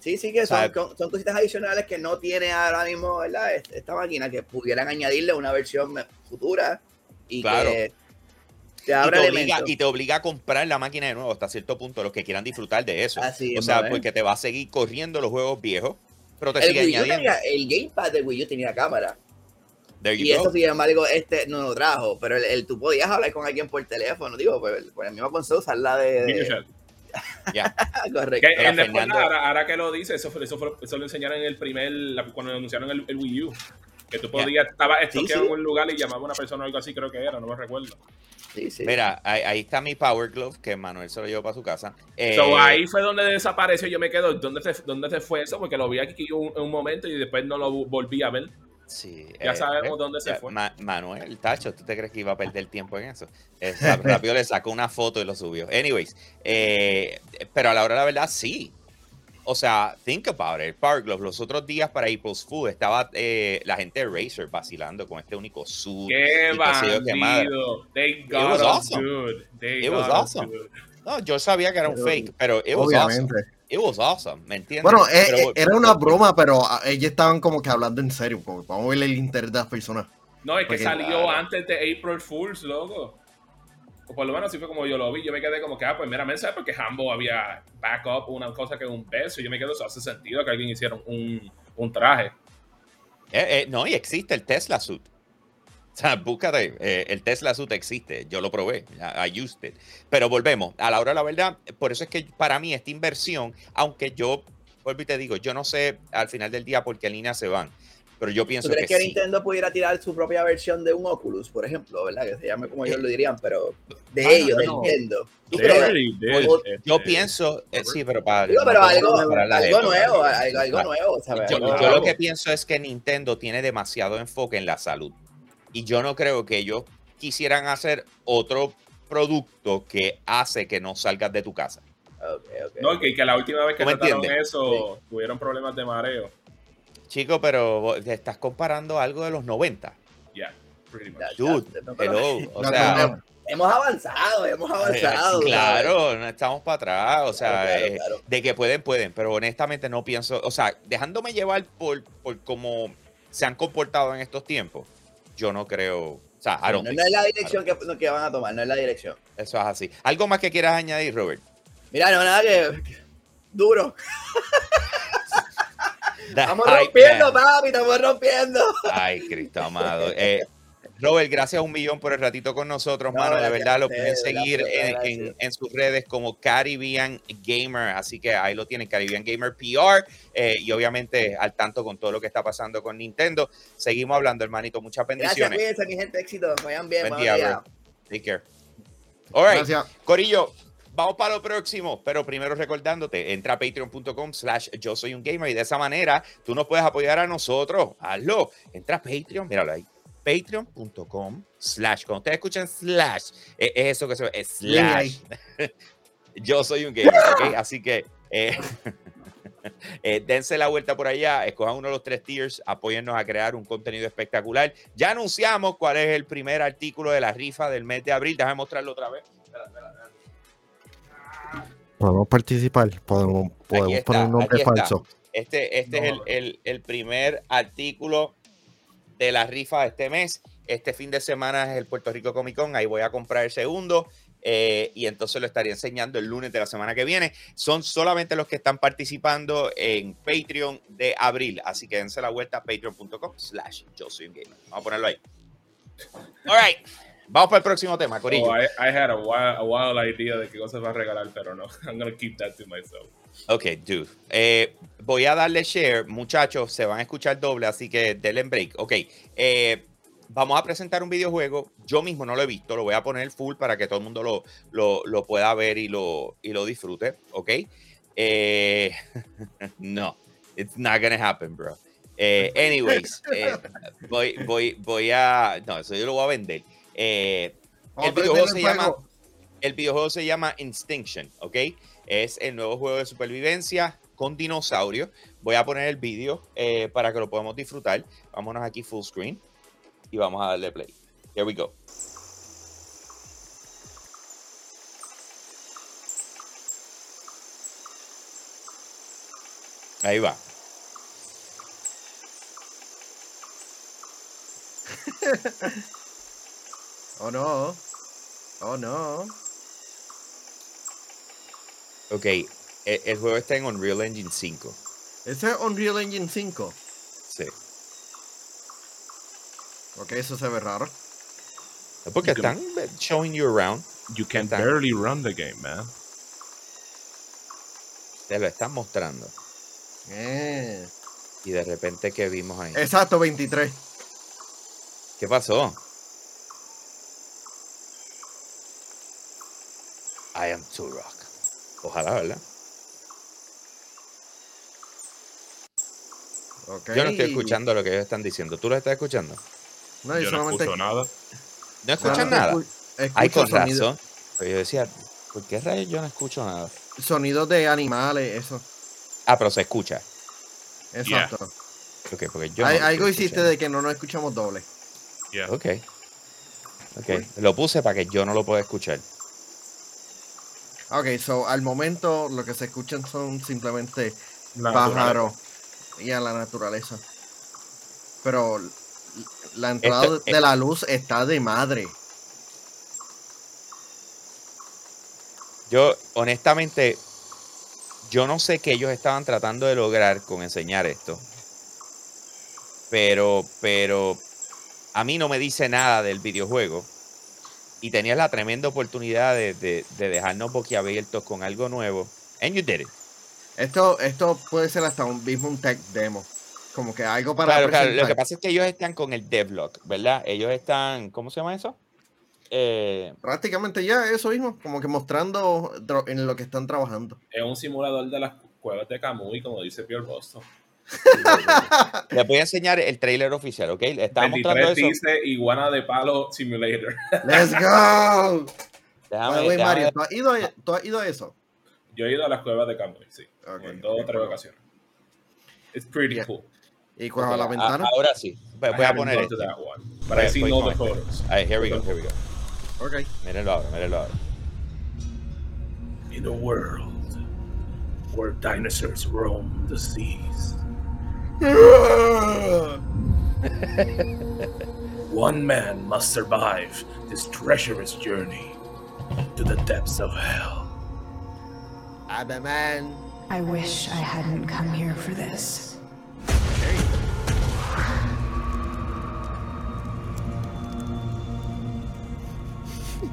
[SPEAKER 6] Sí, sí, que son,
[SPEAKER 2] sea,
[SPEAKER 6] con- son cositas adicionales que no tiene ahora mismo, ¿verdad? Est- Esta máquina que pudieran añadirle una versión futura y
[SPEAKER 2] Claro.
[SPEAKER 6] que te
[SPEAKER 2] Y te, obliga, y te obliga a comprar la máquina de nuevo hasta cierto punto, los que quieran disfrutar de eso.
[SPEAKER 6] Así
[SPEAKER 2] o
[SPEAKER 6] es,
[SPEAKER 2] sea,
[SPEAKER 6] ¿no?
[SPEAKER 2] porque te va a seguir corriendo los juegos viejos, pero te
[SPEAKER 6] el,
[SPEAKER 2] sigue
[SPEAKER 6] Wii
[SPEAKER 2] añadiendo.
[SPEAKER 6] tenía- el gamepad del Wii U tenía cámara.
[SPEAKER 2] There you
[SPEAKER 6] Y
[SPEAKER 2] go.
[SPEAKER 6] eso, sin embargo, este no lo trajo. Pero el, el- tú podías hablar con alguien por teléfono, digo, pues, por el mismo consola, usarla de.
[SPEAKER 4] Video
[SPEAKER 6] de
[SPEAKER 4] chat.
[SPEAKER 2] Ya.
[SPEAKER 6] correcto.
[SPEAKER 4] Que
[SPEAKER 2] Ahora,
[SPEAKER 4] en después,
[SPEAKER 2] Fernando-
[SPEAKER 4] ahora, ahora que lo dice, eso, fue, eso, fue- eso lo enseñaron en el primer, la- cuando anunciaron el, el Wii U. Que tú podías, estaba
[SPEAKER 6] Sí,
[SPEAKER 4] estoqueado
[SPEAKER 6] sí.
[SPEAKER 4] en un lugar y llamaba a una persona o algo así, creo que era, no me recuerdo.
[SPEAKER 6] Sí, sí.
[SPEAKER 2] Mira, ahí, ahí está mi Power Glove, que Manuel se lo llevó para su casa. Eh,
[SPEAKER 4] So, ahí fue donde desapareció. Yo me quedo, ¿dónde se, dónde se fue eso? Porque lo vi aquí un, un momento y después no lo volví a ver.
[SPEAKER 2] Sí,
[SPEAKER 4] Ya sabemos dónde se
[SPEAKER 2] ya,
[SPEAKER 4] fue.
[SPEAKER 2] Ma- Manuel, Tacho, ¿tú te crees que iba a perder tiempo en eso? Eh, rápido le sacó una foto y lo subió. Anyways, eh, pero a la hora de la verdad, sí. O sea, think about it. Glove, los otros días para April's Food estaba eh, la gente de Razer vacilando con este único suit.
[SPEAKER 4] ¡Qué bandido! They
[SPEAKER 2] was
[SPEAKER 4] got us
[SPEAKER 2] awesome.
[SPEAKER 4] good. They
[SPEAKER 2] It was awesome. No, yo sabía que era un
[SPEAKER 5] Pero-
[SPEAKER 2] fake, pero it was
[SPEAKER 5] Obviamente.
[SPEAKER 2] awesome. It was awesome, ¿me entiendes?
[SPEAKER 5] Bueno, eh,
[SPEAKER 2] Pero-
[SPEAKER 5] eh, era una broma, pero ah, ellos estaban como que hablando en serio. porque vamos a ver el interés de las personas.
[SPEAKER 4] No, es que
[SPEAKER 5] Porque-
[SPEAKER 4] salió
[SPEAKER 2] Claro.
[SPEAKER 4] antes de April Fools, loco. Por lo menos así fue como yo lo vi. Yo me quedé como que, ah, pues mira, mensaje porque Hambo había backup una cosa que un. Y yo me quedo, eso hace sentido que alguien hiciera un, un traje.
[SPEAKER 2] Eh, eh, no, y existe el Tesla suit. O sea, búscate, eh, el Tesla suit existe, yo lo probé, I used it. Pero volvemos, a la hora de la verdad, por eso es que para mí esta inversión, aunque yo, vuelvo y te digo, yo no sé al final del día por qué líneas se van, pero yo
[SPEAKER 6] ¿Tú
[SPEAKER 2] pienso
[SPEAKER 6] crees
[SPEAKER 2] que,
[SPEAKER 6] que,
[SPEAKER 2] sí.
[SPEAKER 6] Nintendo pudiera tirar su propia versión de un Oculus, por ejemplo, ¿verdad? Que se llame como ellos
[SPEAKER 2] Eh,
[SPEAKER 6] lo dirían, pero de ellos, de
[SPEAKER 2] no.
[SPEAKER 6] Nintendo. ¿Tú crees?
[SPEAKER 2] Yo-
[SPEAKER 4] este,
[SPEAKER 2] Yo pienso, eh, sí, pero para...
[SPEAKER 6] Digo, pero algo, nuevo, algo, nuevo, ¿sabes?
[SPEAKER 2] Yo, lo que pienso es que Nintendo tiene demasiado enfoque en la salud. Y yo no creo que ellos quisieran hacer otro producto que hace que no salgas de tu casa.
[SPEAKER 6] Ok, ok.
[SPEAKER 4] No, que, que la última vez que
[SPEAKER 2] ¿Tú
[SPEAKER 4] trataron
[SPEAKER 2] entiendes?
[SPEAKER 4] eso, tuvieron problemas de mareo.
[SPEAKER 2] Chico, pero te estás comparando algo de los 90.
[SPEAKER 4] Yeah, pretty much.
[SPEAKER 2] Dude, hello. O
[SPEAKER 5] No,
[SPEAKER 2] sea,
[SPEAKER 5] no,
[SPEAKER 6] Hemos avanzado, hemos avanzado.
[SPEAKER 2] eh,
[SPEAKER 6] ¿sabes?
[SPEAKER 2] claro, no estamos para atrás. O sea,
[SPEAKER 6] Claro, claro,
[SPEAKER 2] eh,
[SPEAKER 6] claro.
[SPEAKER 2] de que pueden, pueden. Pero honestamente no pienso, o sea, dejándome llevar por, por cómo se han comportado en estos tiempos, yo no creo. O sea, I
[SPEAKER 6] No,
[SPEAKER 2] don't
[SPEAKER 6] no
[SPEAKER 2] think
[SPEAKER 6] es la dirección que, que van a tomar, no es la dirección.
[SPEAKER 2] eso es así. ¿Algo más que quieras añadir, Robert?
[SPEAKER 6] Mira, no, nada que. que- Duro.
[SPEAKER 2] The
[SPEAKER 6] Estamos rompiendo,
[SPEAKER 2] man.
[SPEAKER 6] papi, estamos rompiendo.
[SPEAKER 2] Ay, Cristo amado. Eh, Robert, gracias un millón por el ratito con nosotros,
[SPEAKER 6] No,
[SPEAKER 2] mano. De
[SPEAKER 6] gracias
[SPEAKER 2] verdad, lo pueden seguir
[SPEAKER 6] gracias,
[SPEAKER 2] en,
[SPEAKER 6] gracias.
[SPEAKER 2] en- en sus redes como Caribbean Gamer. Así que ahí lo tienen, Caribbean Gamer PR. eh, y obviamente al tanto con todo lo que está pasando con Nintendo. Seguimos hablando, hermanito. Muchas
[SPEAKER 6] Gracias,
[SPEAKER 2] bendiciones.
[SPEAKER 6] cuídense, mi gente, éxito. Vayan bien,
[SPEAKER 2] Buen día. Take care. All right.
[SPEAKER 5] Gracias.
[SPEAKER 2] Corillo, vamos para lo próximo, pero primero recordándote, entra a patreon.com slash yo soy un gamer y de esa manera tú nos puedes apoyar a nosotros. Hazlo. Entra a Patreon, míralo ahí. Patreon.com slash. Cuando ustedes escuchan slash, es, es eso que se ve, es slash. yo soy un gamer, ¿ok? Así que eh, eh, dense la vuelta por allá, escojan uno de los tres tiers, apóyennos a crear un contenido espectacular. Ya anunciamos cuál es el primer artículo de la rifa del mes de abril. Déjame mostrarlo otra vez. Espera, espera, espera.
[SPEAKER 3] Podemos participar, podemos, podemos
[SPEAKER 2] está,
[SPEAKER 3] poner un nombre falso.
[SPEAKER 2] Este, este es el,
[SPEAKER 4] No.
[SPEAKER 2] el- el primer artículo de la rifa de este mes. Este fin de semana es el Puerto Rico Comic Con. Ahí voy a comprar el segundo. eh, y entonces lo estaría enseñando el lunes de la semana que viene. Son solamente los que están participando en Patreon de abril. Así que dense la vuelta a patreon.com slash yo soy un gamer. Vamos a ponerlo ahí. All right. Vamos para el próximo tema, Corillo.
[SPEAKER 4] Oh, I, I had a wild, a wild idea de qué cosas va a regalar, pero no. I'm gonna keep that to myself.
[SPEAKER 2] Ok, dude. Eh, voy a darle share, muchachos. Se van a escuchar doble, así que denle break. Ok. eh, vamos a presentar un videojuego. Yo mismo no lo he visto. Lo voy a poner full para que todo el mundo lo, lo, lo pueda ver y lo, y lo disfrute. Ok. Eh, no, it's not gonna happen, bro. Eh, anyways, eh, voy, voy, voy a. No, eso yo lo voy a vender. Eh, el videojuego se
[SPEAKER 5] el
[SPEAKER 2] llama. El videojuego se llama Instinction, ¿ok? Es el nuevo juego de supervivencia con dinosaurios. Voy a poner el vídeo eh, para que lo podamos disfrutar. Vámonos aquí full screen y vamos a darle play. Here we go. Ahí va.
[SPEAKER 5] Oh no. Oh no.
[SPEAKER 2] Ok, e- el, juego está en Unreal Engine 5.
[SPEAKER 5] Ese es Unreal Engine 5.
[SPEAKER 2] Sí.
[SPEAKER 5] Ok, eso se ve raro.
[SPEAKER 2] Es Porque están showing you around.
[SPEAKER 4] You can
[SPEAKER 2] Está.
[SPEAKER 4] barely run the game, man.
[SPEAKER 2] Te lo están mostrando.
[SPEAKER 5] Eh.
[SPEAKER 2] Y de repente, ¿qué vimos ahí?
[SPEAKER 5] Exacto, 23.
[SPEAKER 2] ¿Qué pasó? I am Turok. Ojalá, ¿verdad? Yo no estoy escuchando lo que ellos están diciendo. ¿Tú lo estás escuchando?
[SPEAKER 5] No, yo
[SPEAKER 4] Yo no
[SPEAKER 5] solamente.
[SPEAKER 4] escucho nada.
[SPEAKER 2] ¿No escuchas nada?
[SPEAKER 5] escu- escucho
[SPEAKER 2] Ay, con
[SPEAKER 5] sonido-
[SPEAKER 2] razón. Pero yo decía, ¿por qué rayos yo no escucho nada?
[SPEAKER 5] Sonidos de animales, eso.
[SPEAKER 2] Ah, pero se escucha.
[SPEAKER 5] Exacto.
[SPEAKER 2] Ok, porque yo.
[SPEAKER 5] Hay-
[SPEAKER 2] no lo
[SPEAKER 5] algo hiciste
[SPEAKER 2] escuchando.
[SPEAKER 5] de que no nos escuchamos doble.
[SPEAKER 4] Yeah.
[SPEAKER 2] Ok. Ok. Lo puse para que yo no lo pueda escuchar.
[SPEAKER 5] Ok, so al momento lo que se escuchan son simplemente
[SPEAKER 4] La
[SPEAKER 5] pájaros y a la naturaleza. Pero la entrada de la luz está de madre.
[SPEAKER 2] Yo, honestamente, yo no sé qué ellos estaban tratando de lograr con enseñar esto. Pero, pero, a mí no me dice nada del videojuego. Y tenías la tremenda oportunidad de, de, de dejarnos boquiabiertos con algo nuevo. And you did it.
[SPEAKER 5] Esto, esto puede ser hasta un mismo un tech demo. Como que algo para
[SPEAKER 2] Claro, claro, Lo que pasa es que ellos están con el devlog, ¿verdad? Ellos están, ¿cómo se llama eso? Eh,
[SPEAKER 5] Prácticamente ya eso mismo, como que mostrando en lo que están trabajando.
[SPEAKER 4] Es un simulador de las cuevas de Camuy, como dice Pierre Boston.
[SPEAKER 2] les voy a enseñar el trailer oficial, ¿ok? Le estaba mostrando
[SPEAKER 4] 23
[SPEAKER 2] eso.
[SPEAKER 4] dice Iguana de Palo Simulator.
[SPEAKER 5] ¡Let's go!
[SPEAKER 2] Déjame,
[SPEAKER 5] way,
[SPEAKER 2] déjame
[SPEAKER 5] Mario, ¿tú has, ido a, tú has ido a eso?
[SPEAKER 4] Yo he ido a las cuevas de Camuy, sí.
[SPEAKER 5] Ok,
[SPEAKER 4] en dos o tres ocasiones. It's pretty
[SPEAKER 5] Yeah.
[SPEAKER 4] cool.
[SPEAKER 5] Y
[SPEAKER 2] Ok,
[SPEAKER 5] la
[SPEAKER 2] a-
[SPEAKER 5] ventana.
[SPEAKER 2] ahora sí. Voy, a poner esto.
[SPEAKER 4] but
[SPEAKER 2] Voy-
[SPEAKER 4] I see
[SPEAKER 2] voy
[SPEAKER 4] all photos.
[SPEAKER 2] Ahí, here we go, here we go.
[SPEAKER 5] Ok.
[SPEAKER 2] Mírenlo ahora, mírenlo ahora.
[SPEAKER 7] In a world where dinosaurs roam the seas, one man must survive this treacherous journey to the depths of hell.
[SPEAKER 5] I'm a man.
[SPEAKER 8] I wish I hadn't come here for this.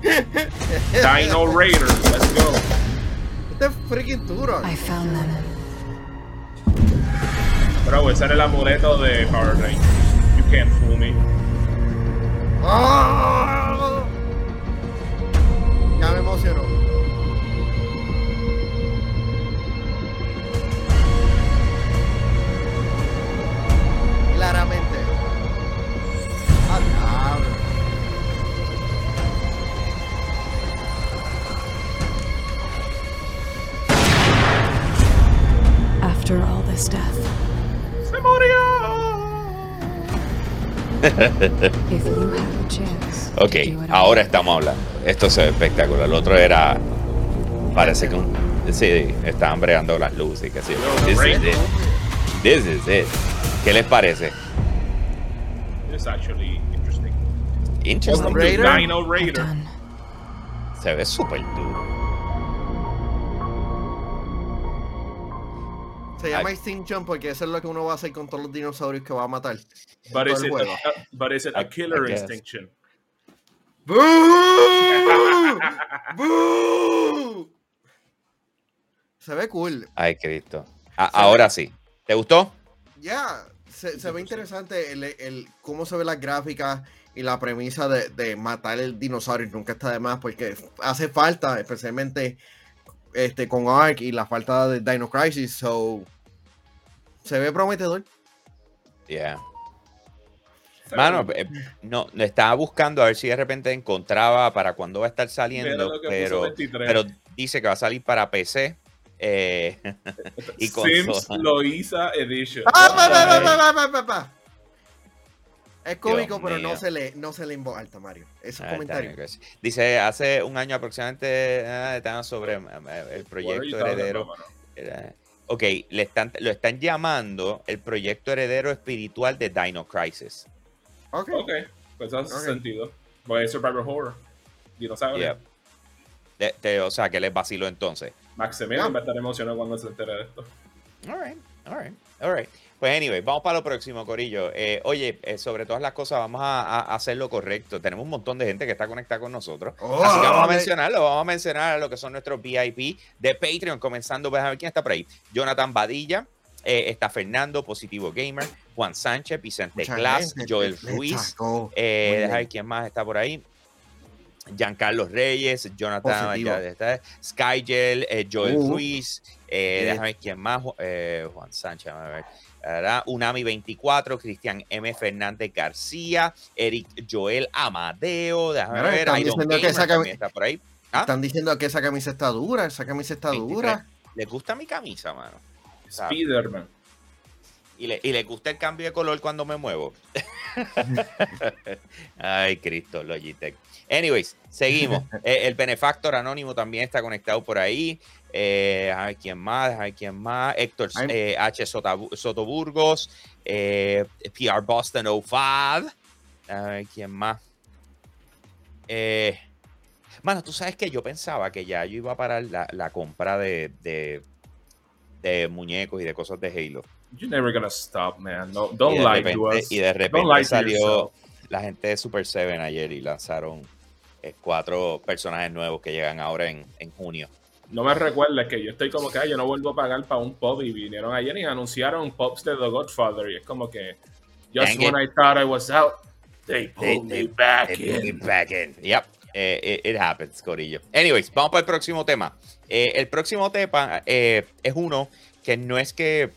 [SPEAKER 4] Dino Raider, let's go.
[SPEAKER 5] Este es freaking duro.
[SPEAKER 8] I found them.
[SPEAKER 4] Bro, ese era el amuleto de Power Rangers. You can't fool me.
[SPEAKER 5] ¡Ah! Ya me emocionó. Claramente. Ah.
[SPEAKER 8] After all this death,
[SPEAKER 2] Ok, ahora estamos hablando. Esto se ve espectacular. El otro era. Parece que un. Sí, estaban bregando las luces y que sí. This is it. This is it. ¿Qué les parece?
[SPEAKER 4] It's actually interesting.
[SPEAKER 2] Interesting.
[SPEAKER 5] Raider?
[SPEAKER 4] Dino Raider.
[SPEAKER 2] Se ve súper duro.
[SPEAKER 5] Se llama
[SPEAKER 2] Ay.
[SPEAKER 5] Extinction porque eso es lo que uno va a hacer con todos los dinosaurios que va a matar.
[SPEAKER 4] But
[SPEAKER 5] todo
[SPEAKER 4] is,
[SPEAKER 5] el
[SPEAKER 4] it
[SPEAKER 5] juego.
[SPEAKER 4] a, but is it
[SPEAKER 2] I-
[SPEAKER 4] a killer instinction?
[SPEAKER 5] ¡Boo! ¡Boo! Se ve cool.
[SPEAKER 2] Ay, Cristo. A- ahora sí. ¿Te gustó?
[SPEAKER 5] Ya, se, se ve interesante el, el- cómo se ve las gráficas y la premisa de, de matar el dinosaurio nunca está de más porque hace falta, especialmente este con Ark y la falta de Dino Crisis, so se ve prometedor.
[SPEAKER 2] Yeah. Mano, eh, no, estaba buscando a ver si de repente encontraba para cuándo va a estar saliendo, pero,
[SPEAKER 4] 23.
[SPEAKER 2] pero dice que va a salir para PC eh, y
[SPEAKER 4] Sims. Loiza Edition.
[SPEAKER 5] Ah, pa, pa, pa, pa, pa, pa, pa. Es cómico,
[SPEAKER 2] Dios
[SPEAKER 5] pero
[SPEAKER 2] mío.
[SPEAKER 5] no se le, no se le en voz alta, Mario. Esos
[SPEAKER 2] Ah,
[SPEAKER 5] comentarios.
[SPEAKER 2] Dice, hace un año aproximadamente ah, estaban sobre eh, el proyecto heredero. Era- Ok, le están, lo están llamando el proyecto heredero espiritual de Dino Crisis.
[SPEAKER 5] Ok.
[SPEAKER 4] Ok, pues hace sentido. Pues es Survivor Horror. Dinosaurio.
[SPEAKER 2] Yep. De- de- o sea, que les vaciló entonces.
[SPEAKER 4] Maximilian va a estar emocionado cuando se entere de esto.
[SPEAKER 2] All right, all right, all right. Pues anyway, vamos para lo próximo, Corillo. Eh, oye, eh, sobre todas las cosas, vamos a, a hacer lo correcto. Tenemos un montón de gente que está conectada con nosotros.
[SPEAKER 5] Oh,
[SPEAKER 2] Así que vamos a
[SPEAKER 5] me-
[SPEAKER 2] mencionarlo, vamos a mencionar a lo que son nuestros VIP de Patreon, comenzando, pues, a ver quién está por ahí. Jonathan Badilla, eh, está Fernando, Positivo Gamer, Juan Sánchez, Vicente
[SPEAKER 5] Mucha
[SPEAKER 2] Glass,
[SPEAKER 5] gente,
[SPEAKER 2] Joel Ruiz, eh, deja ver quién más está por ahí. Giancarlo Reyes, Jonathan Skygel, eh, Joel
[SPEAKER 5] Uh.
[SPEAKER 2] Ruiz, eh, déjame ver quién más, eh, Juan Sánchez, a ver. ¿verdad? Unami 24, Cristian M. Fernández García, Eric Joel Amadeo, déjame
[SPEAKER 5] Mira,
[SPEAKER 2] ver,
[SPEAKER 5] están
[SPEAKER 2] Iron
[SPEAKER 5] diciendo que esa cami-
[SPEAKER 2] también está por ahí. ¿Ah?
[SPEAKER 5] Están diciendo que esa camisa está dura, esa camisa está
[SPEAKER 2] 23.
[SPEAKER 5] dura.
[SPEAKER 2] ¿Les gusta mi camisa, mano?
[SPEAKER 4] Spiderman.
[SPEAKER 2] ¿Y le, y le gusta el cambio de color cuando me muevo? Ay, Cristo, Logitech. Anyways, seguimos. Eh, el benefactor anónimo también está conectado por ahí. Eh, a ver quién más, a ver quién más. Héctor eh, H. Sotoburgos, eh, PR Boston 05. A ver quién más. Eh, mano, tú sabes que yo pensaba que ya yo iba a parar la, la compra de, de, de muñecos y de cosas de Halo.
[SPEAKER 4] You're never gonna stop, man. No, don't lie to us.
[SPEAKER 2] Y de repente salió
[SPEAKER 4] yourself.
[SPEAKER 2] la gente de Super 7 ayer y lanzaron eh, cuatro personajes nuevos que llegan ahora en, en junio.
[SPEAKER 4] No me recuerdes que yo estoy como que "Ay, yo no vuelvo a pagar para un pop y vinieron ayer y anunciaron pops de The Godfather y es como que just when I thought I was out, they pulled
[SPEAKER 2] they-
[SPEAKER 4] me back
[SPEAKER 2] They
[SPEAKER 4] in.
[SPEAKER 2] it back in. Yep. Eh, it, it happens, Corillo. Anyways, vamos para el próximo tema. Eh, el próximo tema eh, es uno que no es que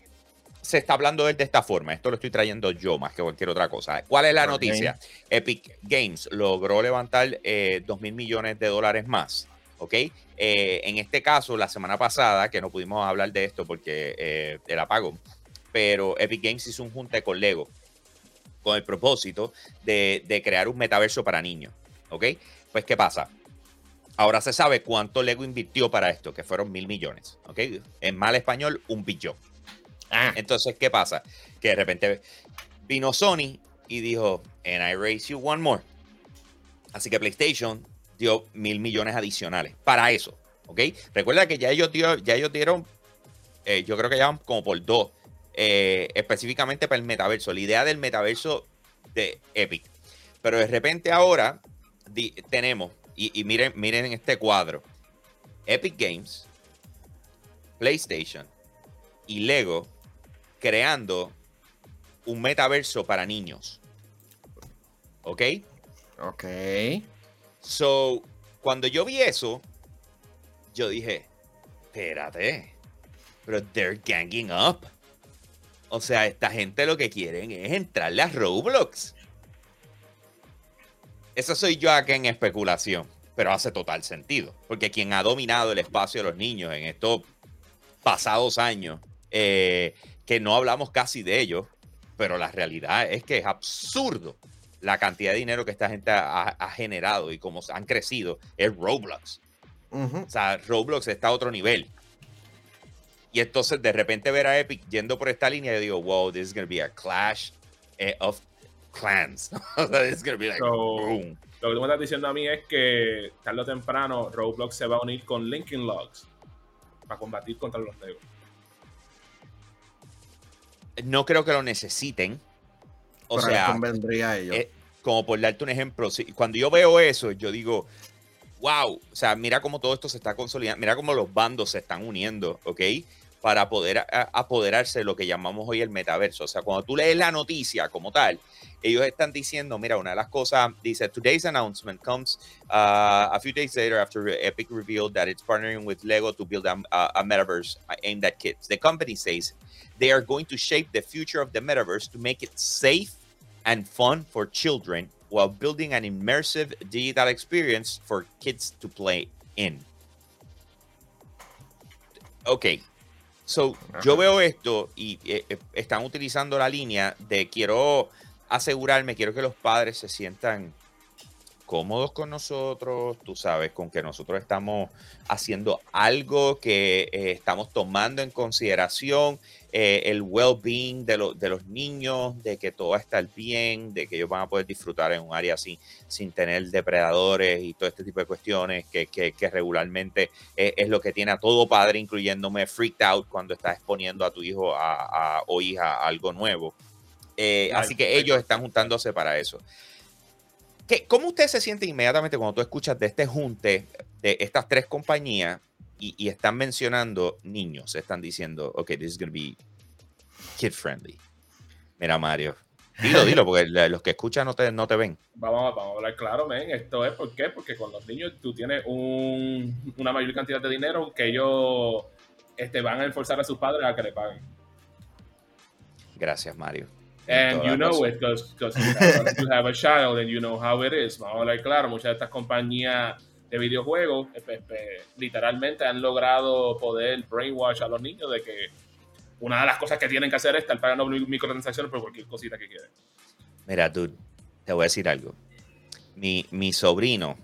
[SPEAKER 2] se está hablando de él de esta forma. Esto lo estoy trayendo yo más que cualquier otra cosa. ¿Cuál es la noticia? Epic Games logró levantar eh, 2 mil millones de dólares más. ¿Ok? Eh, en este caso, la semana pasada, que no pudimos hablar de esto porque eh, el apago, pero Epic Games hizo un junte con Lego con el propósito de, de crear un metaverso para niños. ¿Ok? Pues, ¿qué pasa? Ahora se sabe cuánto Lego invirtió para esto, que fueron mil millones. ¿Ok? En mal español, un billón.
[SPEAKER 5] Ah,
[SPEAKER 2] Entonces, ¿qué pasa? Que de repente vino Sony y dijo, and I raise you one more. Así que PlayStation dio mil millones adicionales para eso. ¿Ok? Recuerda que ya ellos, dio- ya ellos dieron, eh, yo creo que ya van como por dos, eh, específicamente para el metaverso. La idea del metaverso de Epic. Pero de repente ahora di- tenemos, y, y miren, miren este cuadro, Epic Games, PlayStation y Lego creando un metaverso para niños. ¿Ok?
[SPEAKER 5] ok.
[SPEAKER 2] So, cuando yo vi eso, yo dije, espérate, pero they're ganging up. O sea, esta gente lo que quieren es entrarle a Roblox. Eso soy yo acá en especulación, pero hace total sentido, porque quien ha dominado el espacio de los niños en estos pasados años, eh, que no hablamos casi de ellos, pero la realidad es que es absurdo la cantidad de dinero que esta gente ha, ha generado y cómo han crecido es Roblox. O sea, Roblox está a otro nivel. Y entonces de repente ver a Epic yendo por esta línea, yo digo, wow, this is going to be a clash eh, of clans. o sea, this is going to be like,
[SPEAKER 4] So,
[SPEAKER 2] boom.
[SPEAKER 4] Lo que tú me estás diciendo a mí es que tarde o temprano Roblox se va a unir con Linkin Logs para combatir contra los Lego.
[SPEAKER 2] No creo que lo necesiten. O
[SPEAKER 5] Pero
[SPEAKER 2] sea,
[SPEAKER 5] convendría a ellos.
[SPEAKER 2] eh, como por darte un ejemplo, si- cuando yo veo eso, yo digo, wow, o sea, mira cómo todo esto se está consolidando, mira cómo los bandos se están uniendo, ¿ok? para poder apoderarse de lo que llamamos hoy el metaverso. O sea, cuando tú lees la noticia como tal, ellos están diciendo, mira, una de las cosas, dice, today's announcement comes uh, a few days later after Epic revealed that it's partnering with Lego to build a, a- a metaverse aimed at kids. The company says they are going to shape the future of the metaverse to make it safe and fun for children while building an immersive digital experience for kids to play in. Ok, so yo veo esto y eh, eh, están utilizando la línea de quiero asegurarme, quiero que los padres se sientan cómodos con nosotros, tú sabes, con que nosotros estamos haciendo algo que eh, estamos tomando en consideración eh, el well-being de, lo- de los niños, de que todo va a estar bien, de que ellos van a poder disfrutar en un área sin, sin tener depredadores y todo este tipo de cuestiones que, que- que regularmente eh, es lo que tiene a todo padre, incluyéndome, freaked out cuando estás exponiendo a tu hijo a- a- o hija a algo nuevo. Eh, así que ellos están juntándose para eso. ¿Qué- ¿Cómo usted se siente inmediatamente cuando tú escuchas de este junte de estas tres compañías y, y están mencionando niños? Están diciendo, ok, this is going to be kid friendly. Mira, Mario. Dilo, dilo, porque los que escuchan no te, no te ven.
[SPEAKER 4] Vamos, vamos a hablar claro, men. Esto es ¿por qué? Porque con los niños tú tienes un- una mayor cantidad de dinero que ellos este, van a enforzar a sus padres a que le paguen.
[SPEAKER 2] Gracias, Mario.
[SPEAKER 4] And you know it because you have a child and you know how it is. Vamos a hablar claro, muchas de estas compañías de videojuegos eh, pe- pe- literalmente han logrado poder brainwash a los niños de que una de las cosas que tienen que hacer es estar pagando mi- microtransacciones por cualquier cosita que quieran.
[SPEAKER 2] Mira, dude, te voy a decir algo. Mi, mi sobrino,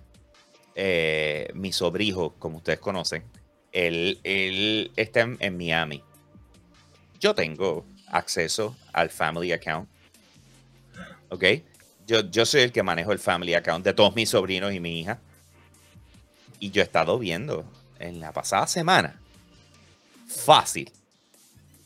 [SPEAKER 2] eh, mi sobrijo, como ustedes conocen, él, él está en, en Miami. Yo tengo acceso al family account. ¿Ok? Yo, yo soy el que manejo el family account de todos mis sobrinos y mi hija. Y yo he estado viendo en la pasada semana, fácil,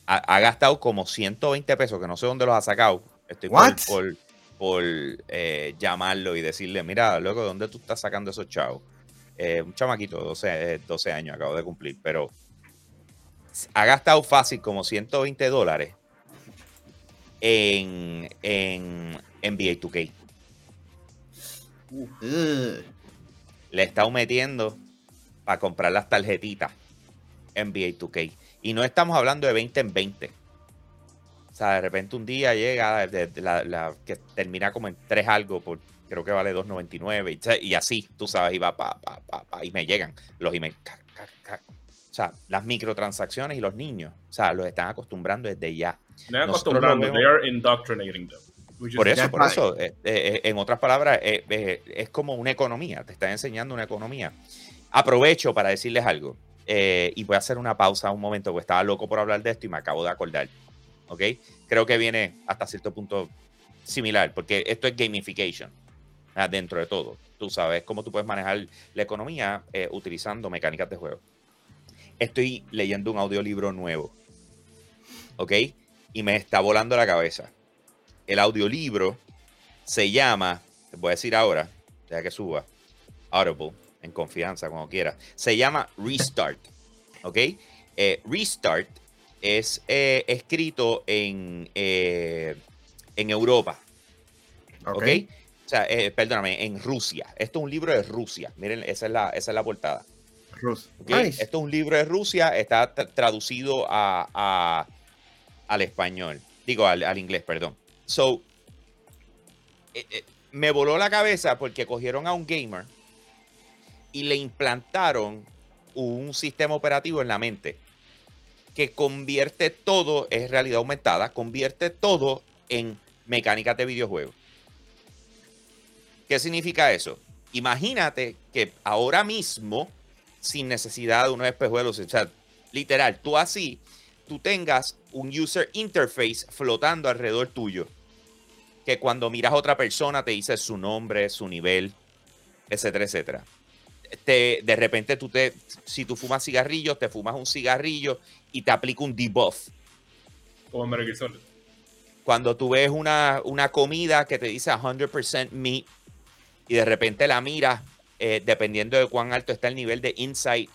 [SPEAKER 2] ha, ha gastado como 120 pesos, que no sé dónde los ha sacado. Estoy por,
[SPEAKER 5] What?
[SPEAKER 2] por, por, eh, llamarlo y decirle, mira, loco, ¿de dónde tú estás sacando esos chavos? Eh, un chamaquito, 12, eh, 12 años, acabo de cumplir, pero ha gastado fácil como 120 dólares en, en NBA 2K.
[SPEAKER 5] Ugh.
[SPEAKER 2] Le he estado metiendo para comprar las tarjetitas NBA 2K. Y no estamos hablando de 20 en 20. O sea, de repente un día llega de- de la, la que termina como en 3 algo, por, creo que vale 2.99 y, así, tú sabes, y va pa, pa, pa, pa, y me llegan los emails. O sea, las microtransacciones y los niños, o sea, los están acostumbrando desde ya.
[SPEAKER 4] No es
[SPEAKER 2] Nosotros lo
[SPEAKER 4] acostumbrando, they are indoctrinating them. Is
[SPEAKER 2] Por eso, por eso, eh, eh, en otras palabras, eh, eh, es como una economía, te está enseñando una economía. Aprovecho para decirles algo eh, y voy a hacer una pausa un momento, porque estaba loco por hablar de esto y me acabo de acordar. ¿Ok? Creo que viene hasta cierto punto similar, porque esto es gamification dentro de todo. Tú sabes cómo tú puedes manejar la economía eh, utilizando mecánicas de juego. Estoy leyendo un audiolibro nuevo. ¿Ok? Y me está volando la cabeza el audiolibro se llama, te voy a decir ahora, deja que suba, Audible, en confianza, como quiera. Se llama Restart, ¿ok? Eh, Restart es eh, escrito en, eh, en Europa, ¿ok? O sea, perdóname, en Rusia. Esto es un libro de Rusia. Miren, esa es la, esa es la portada.
[SPEAKER 5] Rus.
[SPEAKER 2] ¿ok?
[SPEAKER 5] Nice.
[SPEAKER 2] Esto es un libro de Rusia, está tra- traducido a, a- al español, digo al, al inglés, perdón. So, eh, eh, me voló la cabeza porque cogieron a un gamer y le implantaron un sistema operativo en la mente que convierte todo, es realidad aumentada, convierte todo en mecánicas de videojuegos. ¿Qué significa eso? Imagínate que ahora mismo, sin necesidad de unos espejuelos, o sea, literal, tú así, tú tengas un user interface flotando alrededor tuyo, que cuando miras a otra persona te dice su nombre, su nivel, etcétera, etcétera. Te, de repente tú te, si tú fumas cigarrillos, te fumas un cigarrillo y te aplica un debuff.
[SPEAKER 4] Como Metal Solid.
[SPEAKER 2] Cuando tú ves una, una comida que te dice 100% meat y de repente la miras, eh, dependiendo de cuán alto está el nivel de insight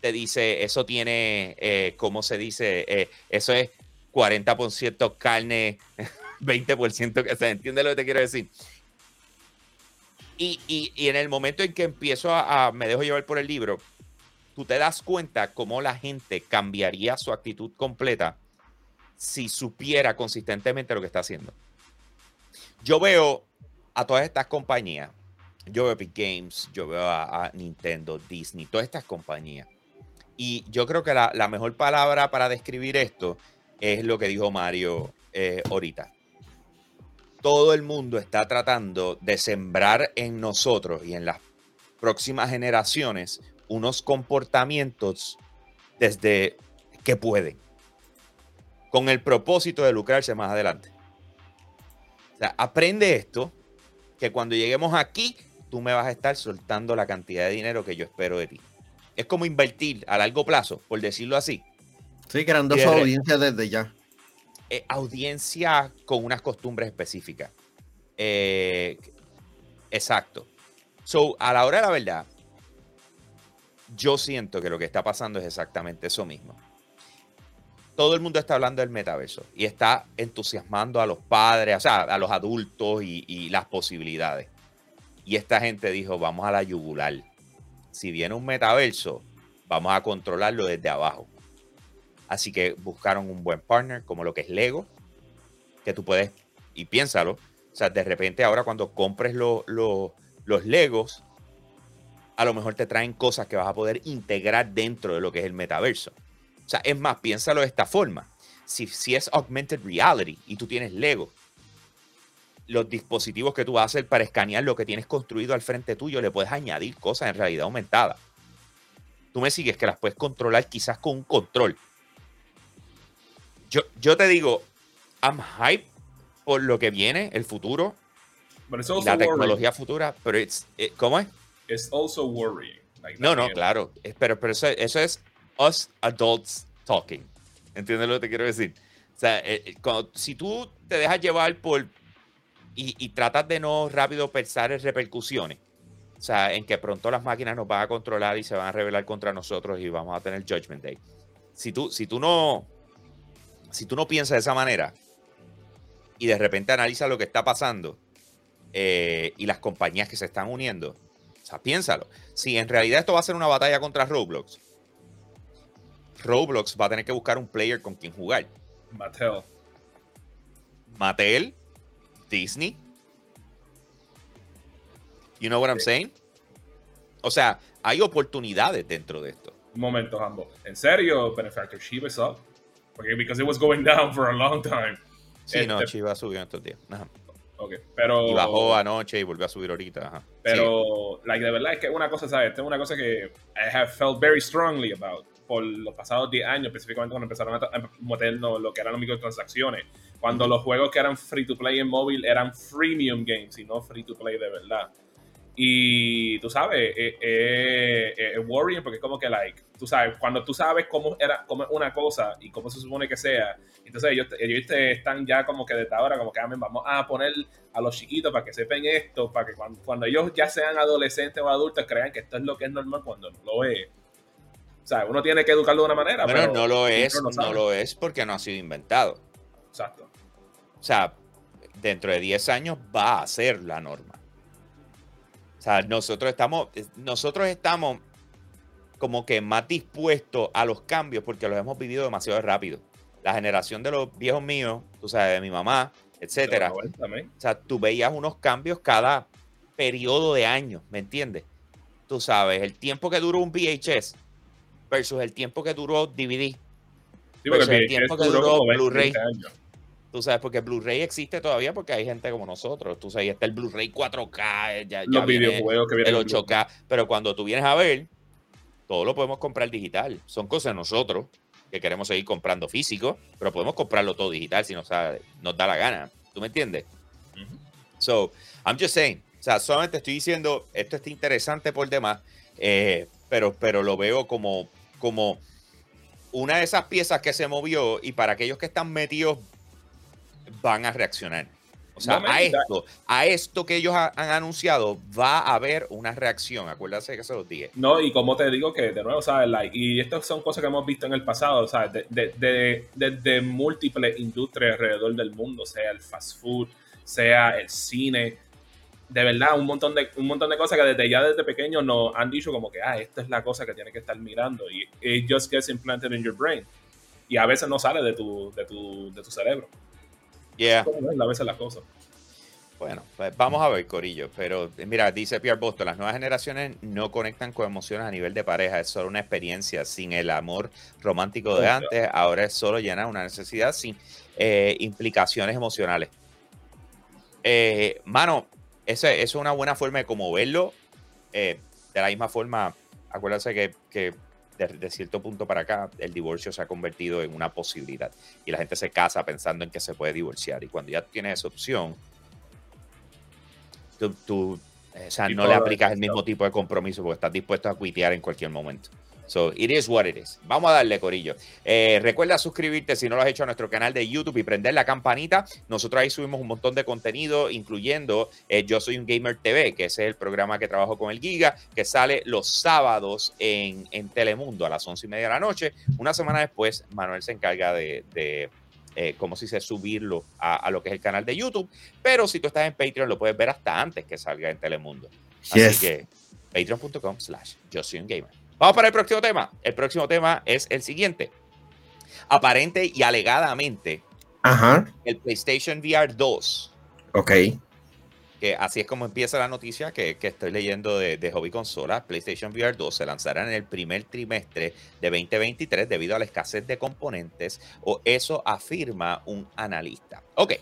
[SPEAKER 2] te dice, eso tiene, eh, ¿cómo se dice? Eh, eso es 40% carne, 20% que se entiende lo que te quiero decir. Y, y- en el momento en que empiezo a, a- me dejo llevar por el libro, tú te das cuenta cómo la gente cambiaría su actitud completa si supiera consistentemente lo que está haciendo. Yo veo a todas estas compañías, yo veo Epic Games, yo veo a, a Nintendo, Disney, todas estas compañías. Y yo creo que la, mejor palabra para describir esto es lo que dijo Mario eh, ahorita. Todo el mundo está tratando de sembrar en nosotros y en las próximas generaciones unos comportamientos desde que pueden, con el propósito de lucrarse más adelante. O sea, aprende esto, que cuando lleguemos aquí, tú me vas a estar soltando la cantidad de dinero que yo espero de ti. Es como invertir a largo plazo, por decirlo así.
[SPEAKER 5] Sí, creando
[SPEAKER 2] de
[SPEAKER 5] su audiencia desde ya.
[SPEAKER 2] Eh, audiencia con unas costumbres específicas. Eh, exacto. So, a la hora de la verdad, yo siento que lo que está pasando es exactamente eso mismo. Todo el mundo está hablando del metaverso y está entusiasmando a los padres, o sea, a los adultos y, y las posibilidades. Y esta gente dijo, vamos a la yugular. Si viene un metaverso, vamos a controlarlo desde abajo. Así que buscaron un buen partner como lo que es Lego, que tú puedes, y piénsalo, o sea, de repente ahora cuando compres lo- lo- los Legos, a lo mejor te traen cosas que vas a poder integrar dentro de lo que es el metaverso. O sea, es más, piénsalo de esta forma. Si, si es augmented reality y tú tienes Lego, los dispositivos que tú vas a hacer para escanear lo que tienes construido al frente tuyo, le puedes añadir cosas en realidad aumentada. Tú me sigues que las puedes controlar quizás con un control. Yo, yo te digo, I'm hype por lo que viene, el futuro, y la
[SPEAKER 4] worrying.
[SPEAKER 2] tecnología futura, pero it's, eh, ¿cómo es?
[SPEAKER 4] It's also worrying. Like,
[SPEAKER 2] No, no, claro. Pero, pero eso, eso es us adults talking. ¿Entiendes lo que te quiero decir? O sea, eh, eh, cuando- si tú te dejas llevar por y, y tratas de no rápido pensar en repercusiones, o sea, en que pronto las máquinas nos van a controlar y se van a rebelar contra nosotros y vamos a tener Judgment Day. Si tú, si tú no, si tú no piensas de esa manera y de repente analizas lo que está pasando eh, y las compañías que se están uniendo, o sea, piénsalo. Si en realidad esto va a ser una batalla contra Roblox, Roblox va a tener que buscar un player con quien jugar.
[SPEAKER 4] Mattel.
[SPEAKER 2] Mattel, Disney. You know what I'm saying? O sea, hay oportunidades dentro de esto.
[SPEAKER 4] Un momento, Hambo. ¿En serio, Benefactor Shiba is up? Porque because it was going down for a long time.
[SPEAKER 2] Sí, no,
[SPEAKER 4] Este-
[SPEAKER 2] Chiva subió en estos días. Ajá.
[SPEAKER 4] Ok, pero...
[SPEAKER 2] Y bajó anoche y volvió a subir ahorita. Ajá. Sí.
[SPEAKER 4] Pero, like, de verdad es que una cosa, ¿sabes? Esta es una cosa que I have felt very strongly about por los pasados 10 años, específicamente cuando empezaron a, a meternos lo que eran las microtransacciones. Cuando los juegos que eran free to play en móvil eran freemium games y no free to play de verdad. Y tú sabes, eh, eh, eh, es worrying porque es como que, like, tú sabes, cuando tú sabes cómo, era, cómo es una cosa y cómo se supone que sea, entonces ellos, ellos te están ya como que desde ahora, como que "Ah, vamos a poner a los chiquitos para que sepan esto, para que cuando, cuando ellos ya sean adolescentes o adultos crean que esto es lo que es normal cuando no lo es. O sea, uno tiene que educarlo de una manera.
[SPEAKER 2] Bueno,
[SPEAKER 4] pero
[SPEAKER 2] no lo es, no lo es porque no ha sido inventado.
[SPEAKER 4] Exacto.
[SPEAKER 2] O sea, dentro de 10 años va a ser la norma. O sea, nosotros estamos, nosotros estamos como que más dispuestos a los cambios porque los hemos vivido demasiado rápido. La generación de los viejos míos, tú sabes, de mi mamá, etcétera. O sea, tú veías unos cambios cada periodo de años, ¿me entiendes? Tú sabes, el tiempo que duró un VHS versus el tiempo que duró DVD.
[SPEAKER 4] Sí,
[SPEAKER 2] Pues el tiempo que
[SPEAKER 4] duró
[SPEAKER 2] duró
[SPEAKER 4] como 20,
[SPEAKER 2] Blu-ray.
[SPEAKER 4] 20 años.
[SPEAKER 2] Tú sabes, porque Blu-ray existe todavía porque hay gente como nosotros. Tú sabes, está el Blu-ray 4K, eh, ya, ya
[SPEAKER 4] Los
[SPEAKER 2] viene
[SPEAKER 4] videojuegos que
[SPEAKER 2] el
[SPEAKER 4] vienen en
[SPEAKER 2] 8K. Pero cuando tú vienes a ver, todo lo podemos comprar digital. Son cosas de nosotros que queremos seguir comprando físico, pero podemos comprarlo todo digital si nos, da- nos da la gana. ¿Tú me entiendes? So, I'm just saying. O sea, solamente estoy diciendo, esto está interesante por demás, eh, pero, pero lo veo como, como una de esas piezas que se movió y para aquellos que están metidos van a reaccionar. O sea,
[SPEAKER 4] No,
[SPEAKER 2] a esto, a esto que ellos ha- han anunciado, va a haber una reacción. Acuérdense que se los dije.
[SPEAKER 4] No, y como te digo que de nuevo, ¿sabes? Like, y estas son cosas que hemos visto en el pasado, ¿sabes? De, de, de, de- de múltiples industrias alrededor del mundo, sea el fast food, sea el cine. De verdad, un montón de, un montón de cosas que desde ya desde pequeños nos han dicho como que, ah, esta es la cosa que tienes que estar mirando. Y it just gets implanted in your brain. Y a veces no sale de tu, de tu, de tu cerebro.
[SPEAKER 2] Yeah.
[SPEAKER 4] Como es, a veces las cosas.
[SPEAKER 2] Bueno, pues vamos a ver, Corillo. Pero mira, dice Pierre Boston, las nuevas generaciones no conectan con emociones a nivel de pareja, es solo una experiencia sin el amor romántico de antes, ahora es solo llenar una necesidad sin eh, implicaciones emocionales. Eh, mano, esa es una buena forma de como verlo. Eh, de la misma forma, acuérdense que, que de, de cierto punto para acá, el divorcio se ha convertido en una posibilidad. Y la gente se casa pensando en que se puede divorciar. Y cuando ya tienes esa opción, tú, tú, eh, o sea, no le aplicas el mismo tipo de compromiso porque estás dispuesto a cuitear en cualquier momento. So, it is what it is. Vamos a darle, Corillo. Eh, recuerda suscribirte si no lo has hecho a nuestro canal de YouTube y prender la campanita. Nosotros ahí subimos un montón de contenido, incluyendo eh, Yo Soy un Gamer TV, que ese es el programa que trabajo con el Giga, que sale los sábados en, en Telemundo a las once y media de la noche. Una semana después, Manuel se encarga de, de eh, ¿cómo se dice? Subirlo a, a lo que es el canal de YouTube. Pero si tú estás en Patreon, lo puedes ver hasta antes que salga en Telemundo. Así
[SPEAKER 3] Yes.
[SPEAKER 2] que patreon.com slash yo soy un gamer. Vamos para el próximo tema. El próximo tema es el siguiente. Aparente y alegadamente,
[SPEAKER 3] Ajá.
[SPEAKER 2] el PlayStation VR 2,
[SPEAKER 3] Ok.
[SPEAKER 2] que así es como empieza la noticia que, que estoy leyendo de, de Hobby Consola, PlayStation VR 2 se lanzará en el primer trimestre de 2023 debido a la escasez de componentes, o eso afirma un analista. Ok,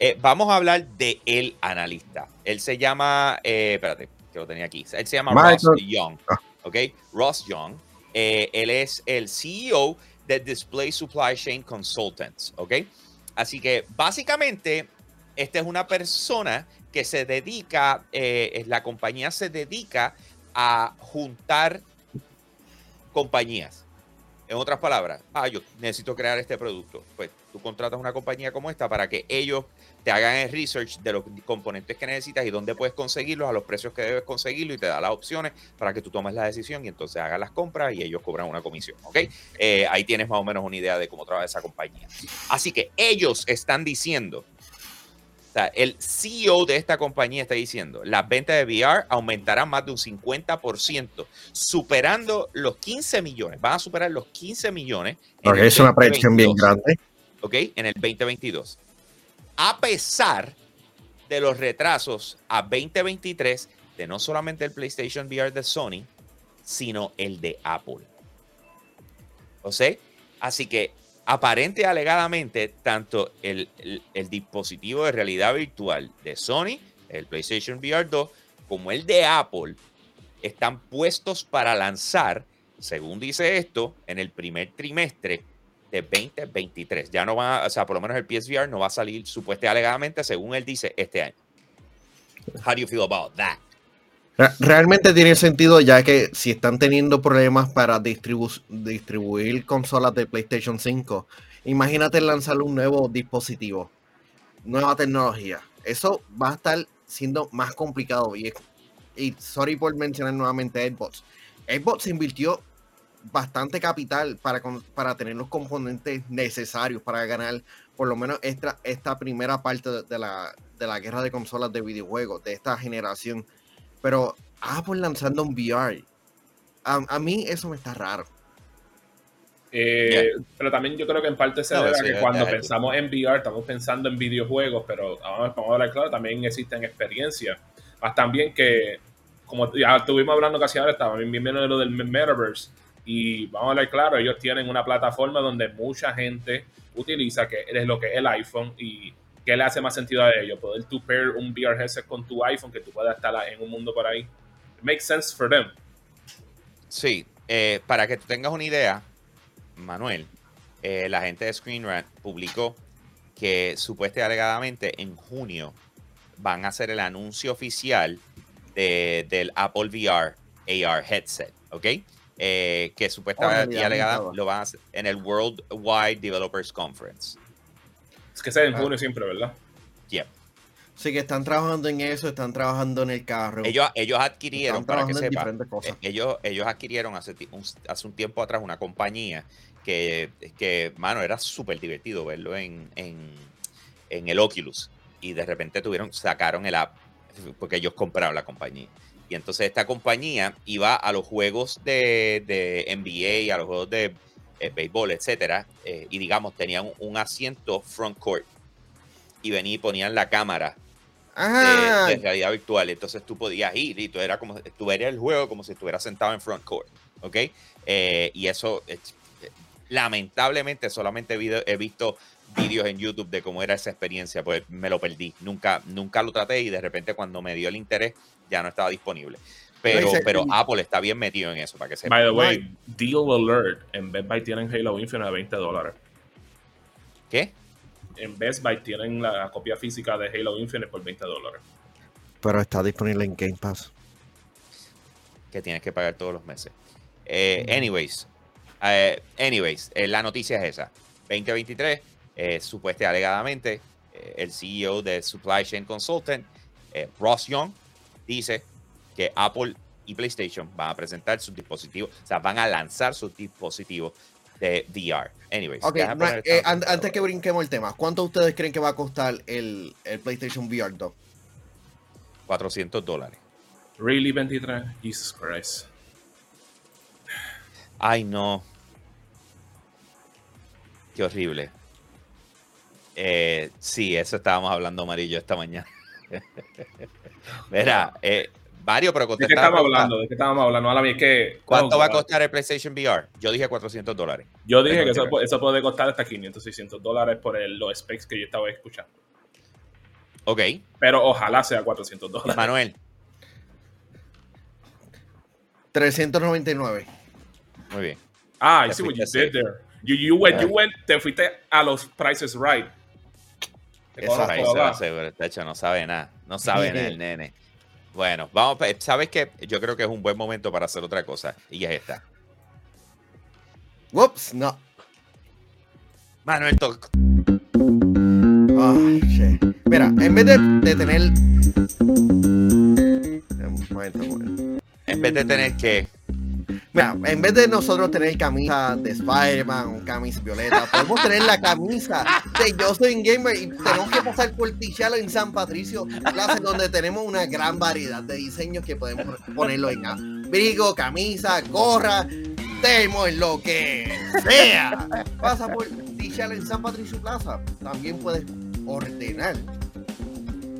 [SPEAKER 2] eh, vamos a hablar de el analista. Él se llama, eh, espérate, que lo tenía aquí. Él se llama
[SPEAKER 3] Michael-
[SPEAKER 2] Ross Young.
[SPEAKER 3] Ah.
[SPEAKER 2] ¿Ok? Ross Young. Eh, él es el CEO de Display Supply Chain Consultants, ¿ok? Así que básicamente, esta es una persona que se dedica, eh, la compañía se dedica a juntar compañías. En otras palabras, ah, yo necesito crear este producto. Pues tú contratas una compañía como esta para que ellos te hagan el research de los componentes que necesitas y dónde puedes conseguirlos, a los precios que debes conseguirlo y te da las opciones para que tú tomes la decisión y entonces hagas las compras y ellos cobran una comisión, ¿ok? Eh, ahí tienes más o menos una idea de cómo trabaja esa compañía. Así que ellos están diciendo, o sea, el CEO de esta compañía está diciendo, las ventas de VR aumentarán más de un 50%, superando los 15 millones, van a superar los 15 millones. en
[SPEAKER 3] es una predicción bien
[SPEAKER 2] 2022.
[SPEAKER 3] grande.
[SPEAKER 2] ¿ok? En el 2022. A pesar de los retrasos a 2023 de no solamente el PlayStation VR de Sony, sino el de Apple. ¿O sea? Así que aparente y alegadamente, tanto el, el- el dispositivo de realidad virtual de Sony, el PlayStation VR 2, como el de Apple, están puestos para lanzar, según dice esto, en el primer trimestre de 2023. Ya no va, o sea, por lo menos el PSVR no va a salir supuestamente alegadamente, según él dice, este año. How do you feel about that?
[SPEAKER 3] Re- Realmente tiene sentido ya que si están teniendo problemas para distribu- distribuir consolas de PlayStation 5, imagínate lanzar un nuevo dispositivo, nueva tecnología. Eso va a estar siendo más complicado. Y, y sorry por mencionar nuevamente Xbox. Xbox invirtió bastante capital para, con- para tener los componentes necesarios para ganar por lo menos esta, esta primera parte de, de la, de la guerra de consolas de videojuegos de esta generación. Pero Apple lanzando un VR, a, a mí eso me está raro.
[SPEAKER 4] Eh, Pero también yo creo que en parte se
[SPEAKER 2] No,
[SPEAKER 4] debe a
[SPEAKER 2] sí,
[SPEAKER 4] que
[SPEAKER 2] es-
[SPEAKER 4] cuando pensamos en VR estamos pensando en videojuegos, pero vamos, vamos a hablar claro, también existen experiencias. Más también que, como ya estuvimos hablando casi ahora, estaba bien viendo de lo del Metaverse. Y vamos a hablar claro, ellos tienen una plataforma donde mucha gente utiliza, que es lo que es el iPhone, y qué le hace más sentido a ellos, poder tu pair un VR headset con tu iPhone, que tú puedas estar en un mundo por ahí. Makes sense for them.
[SPEAKER 2] Sí, eh, para que tú tengas una idea, Manuel, eh, la gente de Screen Rant publicó que supuestamente alegadamente en junio van a hacer el anuncio oficial de- del Apple VR AR headset, ¿ok? Eh, que supuestamente y
[SPEAKER 5] realidad
[SPEAKER 2] alegada lo van a hacer en el Worldwide Developers Conference.
[SPEAKER 4] Es que sea en
[SPEAKER 5] Ah.
[SPEAKER 4] junio siempre, ¿verdad?
[SPEAKER 2] Yep.
[SPEAKER 5] Sí, que están trabajando en eso, están trabajando en el carro.
[SPEAKER 2] Ellos, ellos adquirieron, para que
[SPEAKER 5] trabajando en
[SPEAKER 2] sepa,
[SPEAKER 5] diferentes cosas.
[SPEAKER 2] eh, ellos, ellos adquirieron hace, un, hace un tiempo atrás una compañía que, que mano, era súper divertido verlo en, en, en el Oculus. Y de repente tuvieron, sacaron el app, porque ellos compraron la compañía. Y entonces esta compañía iba a los juegos de, de NBA, a los juegos de eh, béisbol, etcétera, eh, y digamos, tenían un asiento front court. Y venían y ponían la cámara
[SPEAKER 5] Ah,
[SPEAKER 2] de, de realidad virtual. Entonces tú podías ir y tú, era como, tú verías el juego como si estuvieras sentado en front court. ¿Ok? Eh, y eso, eh, lamentablemente, solamente he visto vídeos en YouTube de cómo era esa experiencia, pues me lo perdí. Nunca, nunca lo traté y de repente cuando me dio el interés ya no estaba disponible. Pero, pero Apple está bien metido en eso, para que sepa.
[SPEAKER 4] By the way, deal alert. En Best Buy tienen Halo Infinite a 20 dólares.
[SPEAKER 2] ¿Qué?
[SPEAKER 4] En Best Buy tienen la copia física de Halo Infinite por 20 dólares.
[SPEAKER 5] pero está disponible en Game Pass.
[SPEAKER 2] que tienes que pagar todos los meses. Eh, anyways, eh, anyways, eh, la noticia es esa. 2023, eh, supuestamente alegadamente, eh, el CEO de Supply Chain Consultant, eh, Ross Young, dice que Apple y PlayStation van a presentar sus dispositivos, o sea, van a lanzar sus dispositivos de VR. Anyways,
[SPEAKER 5] Ok,
[SPEAKER 2] déjame
[SPEAKER 5] no,
[SPEAKER 2] poner
[SPEAKER 5] eh, antes que brinquemos el tema, ¿cuánto ustedes creen que va a costar el, el PlayStation VR 2?
[SPEAKER 2] 400 dólares.
[SPEAKER 4] Really 23? Jesus Christ.
[SPEAKER 2] Ay, no. Qué horrible. Eh, sí, eso estábamos hablando amarillo esta mañana. Verá, eh, Mario, pero
[SPEAKER 4] ¿De qué
[SPEAKER 2] pregunta.
[SPEAKER 4] hablando? ¿De qué estábamos hablando? Es que.
[SPEAKER 2] ¿Cuánto va a costar el PlayStation VR? Yo dije 400 dólares.
[SPEAKER 4] Yo dije que eso, puede costar hasta 500, 600 dólares por el- los specs que yo estaba escuchando.
[SPEAKER 2] Ok,
[SPEAKER 4] Pero ojalá sea 400 dólares.
[SPEAKER 2] Manuel,
[SPEAKER 5] 399.
[SPEAKER 2] muy bien.
[SPEAKER 4] Ah, I see what you did there. You, you went, you went, te fuiste a los prices right. Te conozco,
[SPEAKER 2] Ahí se va a hacer, hecho, no sabe nada. No sabe nada el nene. Bueno, vamos, pa- ¿sabes qué? Yo creo que es un buen momento para hacer otra cosa. Y es esta.
[SPEAKER 5] Whoops, no.
[SPEAKER 2] Manuel, to-
[SPEAKER 5] Ay, shit. Mira, en vez de, de tener. Un momento, un momento.
[SPEAKER 2] en vez de tener que...
[SPEAKER 5] Mira, en vez de nosotros tener camisa de Spider-Man o camisa violeta, podemos tener la camisa de Yo Soy un Gamer y tenemos que pasar por Tichalo en San Patricio Plaza, donde tenemos una gran variedad de diseños que podemos ponerlo en abrigo, camisa, gorra, termo, en lo que sea. Pasa por Tichalo en San Patricio Plaza. También puedes ordenar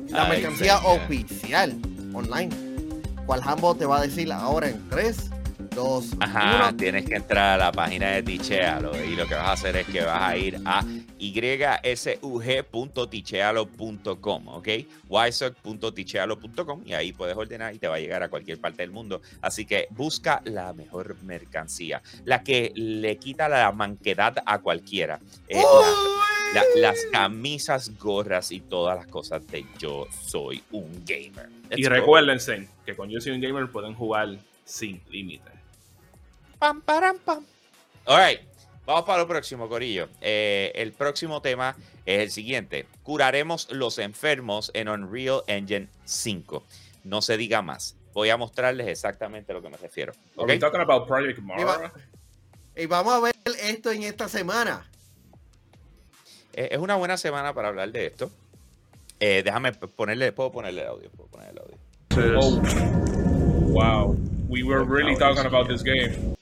[SPEAKER 5] la mercancía oficial online. ¿Cuál Hambo te va a decir ahora en 3, 2,
[SPEAKER 2] Ajá,
[SPEAKER 5] 1?
[SPEAKER 2] tienes que entrar a la página de Tichealo y lo que vas a hacer es que vas a ir a ysug.tichealo.com, ¿ok? ysug.tichealo.com y ahí puedes ordenar y te va a llegar a cualquier parte del mundo. Así que busca la mejor mercancía, la que le quita la manquedad a cualquiera. Eh, la- la- las camisas, gorras y todas las cosas de yo soy un gamer. Let's
[SPEAKER 4] Y
[SPEAKER 2] go.
[SPEAKER 4] recuérdense que con Yo Soy un Gamer pueden jugar sin límite.
[SPEAKER 2] Pam, param, pam. All right. Vamos para lo próximo, Corillo. Eh, el próximo tema es el siguiente. Curaremos los enfermos en Unreal Engine 5. No se diga más. Voy a mostrarles exactamente a lo que me refiero.
[SPEAKER 4] Are
[SPEAKER 2] ¿ok?
[SPEAKER 4] we talking about Project Mara?
[SPEAKER 5] Y vamos a ver esto en esta semana.
[SPEAKER 2] Eh, es una buena semana para hablar de esto. Eh, déjame ponerle, puedo ponerle el audio. Puedo ponerle el audio.
[SPEAKER 4] Oh, wow. We were really talking about this game.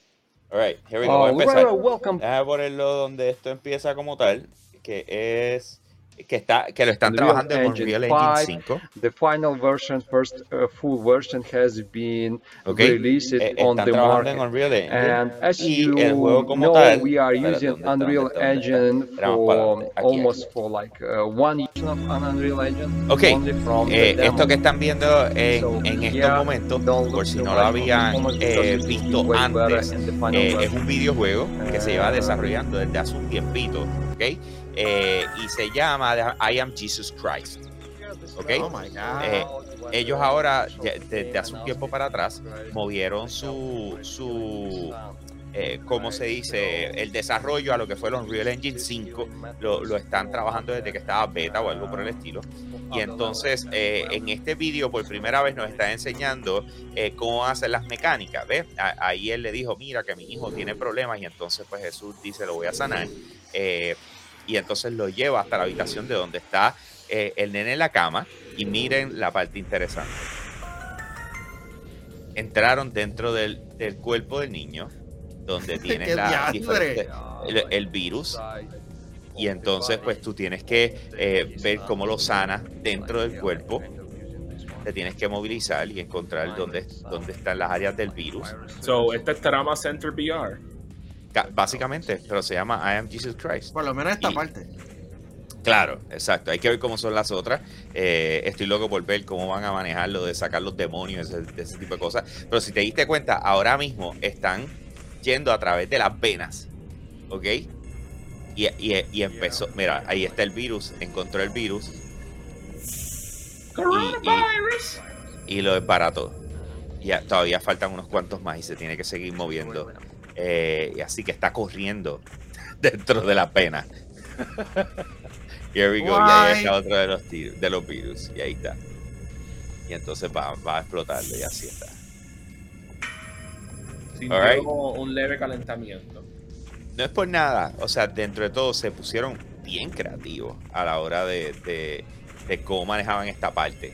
[SPEAKER 2] All right, here we go. Voy a
[SPEAKER 9] Oh,
[SPEAKER 2] empezar.
[SPEAKER 9] welcome.
[SPEAKER 2] Déjame ponerlo donde esto empieza como tal, que es que está que lo están
[SPEAKER 9] Unreal
[SPEAKER 2] trabajando en Unreal Engine
[SPEAKER 9] 5.
[SPEAKER 2] 5.
[SPEAKER 9] The final version, first uh, full version, has been
[SPEAKER 2] ¿ok?
[SPEAKER 9] released
[SPEAKER 2] Eh,
[SPEAKER 9] on the
[SPEAKER 2] trabajando en
[SPEAKER 9] market.
[SPEAKER 2] Unreal.
[SPEAKER 9] And as
[SPEAKER 2] y
[SPEAKER 9] you
[SPEAKER 2] el juego como
[SPEAKER 9] know,
[SPEAKER 2] tal,
[SPEAKER 9] we are using
[SPEAKER 2] ¿dónde?
[SPEAKER 9] Unreal
[SPEAKER 2] ¿Dónde? ¿Dónde?
[SPEAKER 9] Engine
[SPEAKER 2] para
[SPEAKER 9] for
[SPEAKER 2] dónde. Aquí,
[SPEAKER 9] almost
[SPEAKER 2] aquí.
[SPEAKER 9] for like uh, one year of an Unreal Engine.
[SPEAKER 2] Ok, Eh, esto que están viendo en,
[SPEAKER 9] So,
[SPEAKER 2] en estos
[SPEAKER 9] yeah,
[SPEAKER 2] momentos, por si no lo habían eh, visto antes, eh, es un videojuego que se lleva
[SPEAKER 9] Eh,
[SPEAKER 2] desarrollando desde hace un tiempito, ¿ok? Eh, y se llama I Am Jesus Christ. ¿ok?
[SPEAKER 5] Oh my God.
[SPEAKER 2] Eh, ellos ahora, desde hace un tiempo para atrás, movieron su, su eh, ¿cómo se dice? El desarrollo a lo que fue el Unreal Engine 5, lo, lo están trabajando desde que estaba beta o algo por el estilo. Y entonces eh, en este vídeo por primera vez nos está enseñando eh, cómo hacer las mecánicas, ¿ves? A- ahí él le dijo, mira que mi hijo tiene problemas y entonces pues Jesús dice, lo voy a sanar. Y entonces lo lleva hasta la habitación de donde está eh, el nene en la cama y miren la parte interesante. Entraron dentro del, del cuerpo del niño, donde tiene
[SPEAKER 5] ¡Qué
[SPEAKER 2] la, el, el virus. Y entonces, pues tú tienes que eh, ver cómo lo sanas dentro del cuerpo. Te tienes que movilizar y encontrar dónde, dónde están las áreas del virus.
[SPEAKER 4] So, este es Trauma Center VR.
[SPEAKER 2] Ca- Básicamente, pero se llama I am Jesus Christ.
[SPEAKER 5] Por lo menos esta
[SPEAKER 2] Y-
[SPEAKER 5] parte.
[SPEAKER 2] Claro, exacto. Hay que ver cómo son las otras. Eh, estoy loco por ver cómo van a manejarlo de sacar los demonios, ese, de ese tipo de cosas. Pero si te diste cuenta, ahora mismo están yendo a través de las venas. ¿Ok? Y, y- y empezó. Mira, ahí está el virus. Encontró el virus.
[SPEAKER 4] Coronavirus.
[SPEAKER 2] Y lo desbarató. Y ya- todavía faltan unos cuantos más y se tiene que seguir moviendo. Eh, y así que está corriendo dentro de la pena. Here we go. Y ahí está otro de los, tir- de los virus. Y ahí está. Y entonces va, va a explotarlo y así está.
[SPEAKER 4] Sintió
[SPEAKER 2] Alright.
[SPEAKER 4] un leve calentamiento.
[SPEAKER 2] No es por nada. O sea, dentro de todo se pusieron bien creativos a la hora de, de- de cómo manejaban esta parte.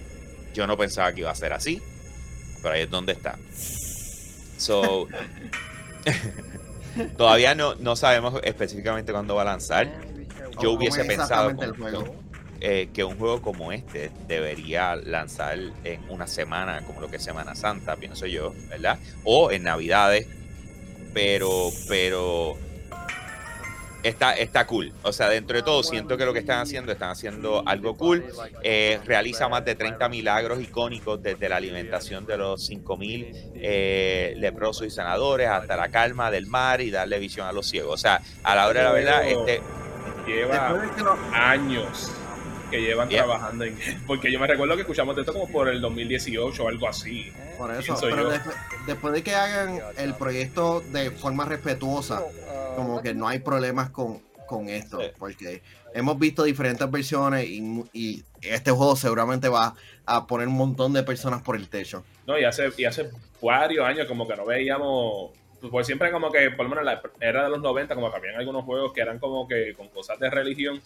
[SPEAKER 2] Yo no pensaba que iba a ser así. Pero ahí es donde está. So, todavía no, no sabemos específicamente cuándo va a lanzar. Yo hubiese
[SPEAKER 5] es
[SPEAKER 2] pensado eh, que un juego como este debería lanzar en una semana, como lo que es Semana Santa, pienso yo, ¿verdad? O en Navidades. Pero, pero está, está cool. O sea, dentro de todo, siento que lo que están haciendo, están haciendo algo cool. Eh, realiza más de 30 milagros icónicos desde la alimentación de los 5000 eh, leprosos y sanadores hasta la calma del mar y darle visión a los ciegos. O sea, a la hora de la verdad, este.
[SPEAKER 4] Lleva años que llevan
[SPEAKER 2] Yeah.
[SPEAKER 4] trabajando en. Porque yo me recuerdo que escuchamos de esto como por el 2018 o algo así.
[SPEAKER 5] Por eso, pero
[SPEAKER 4] yo.
[SPEAKER 5] después, después de que hagan el proyecto de forma respetuosa, como que no hay problemas con, con esto,
[SPEAKER 2] Sí.
[SPEAKER 5] porque hemos visto diferentes versiones y, y este juego seguramente va a poner un montón de personas por el techo.
[SPEAKER 4] No, y hace, y hace varios años como que no veíamos. Pues siempre como que, por lo menos en la era de los 90, como que habían algunos juegos que eran como que con cosas de religión.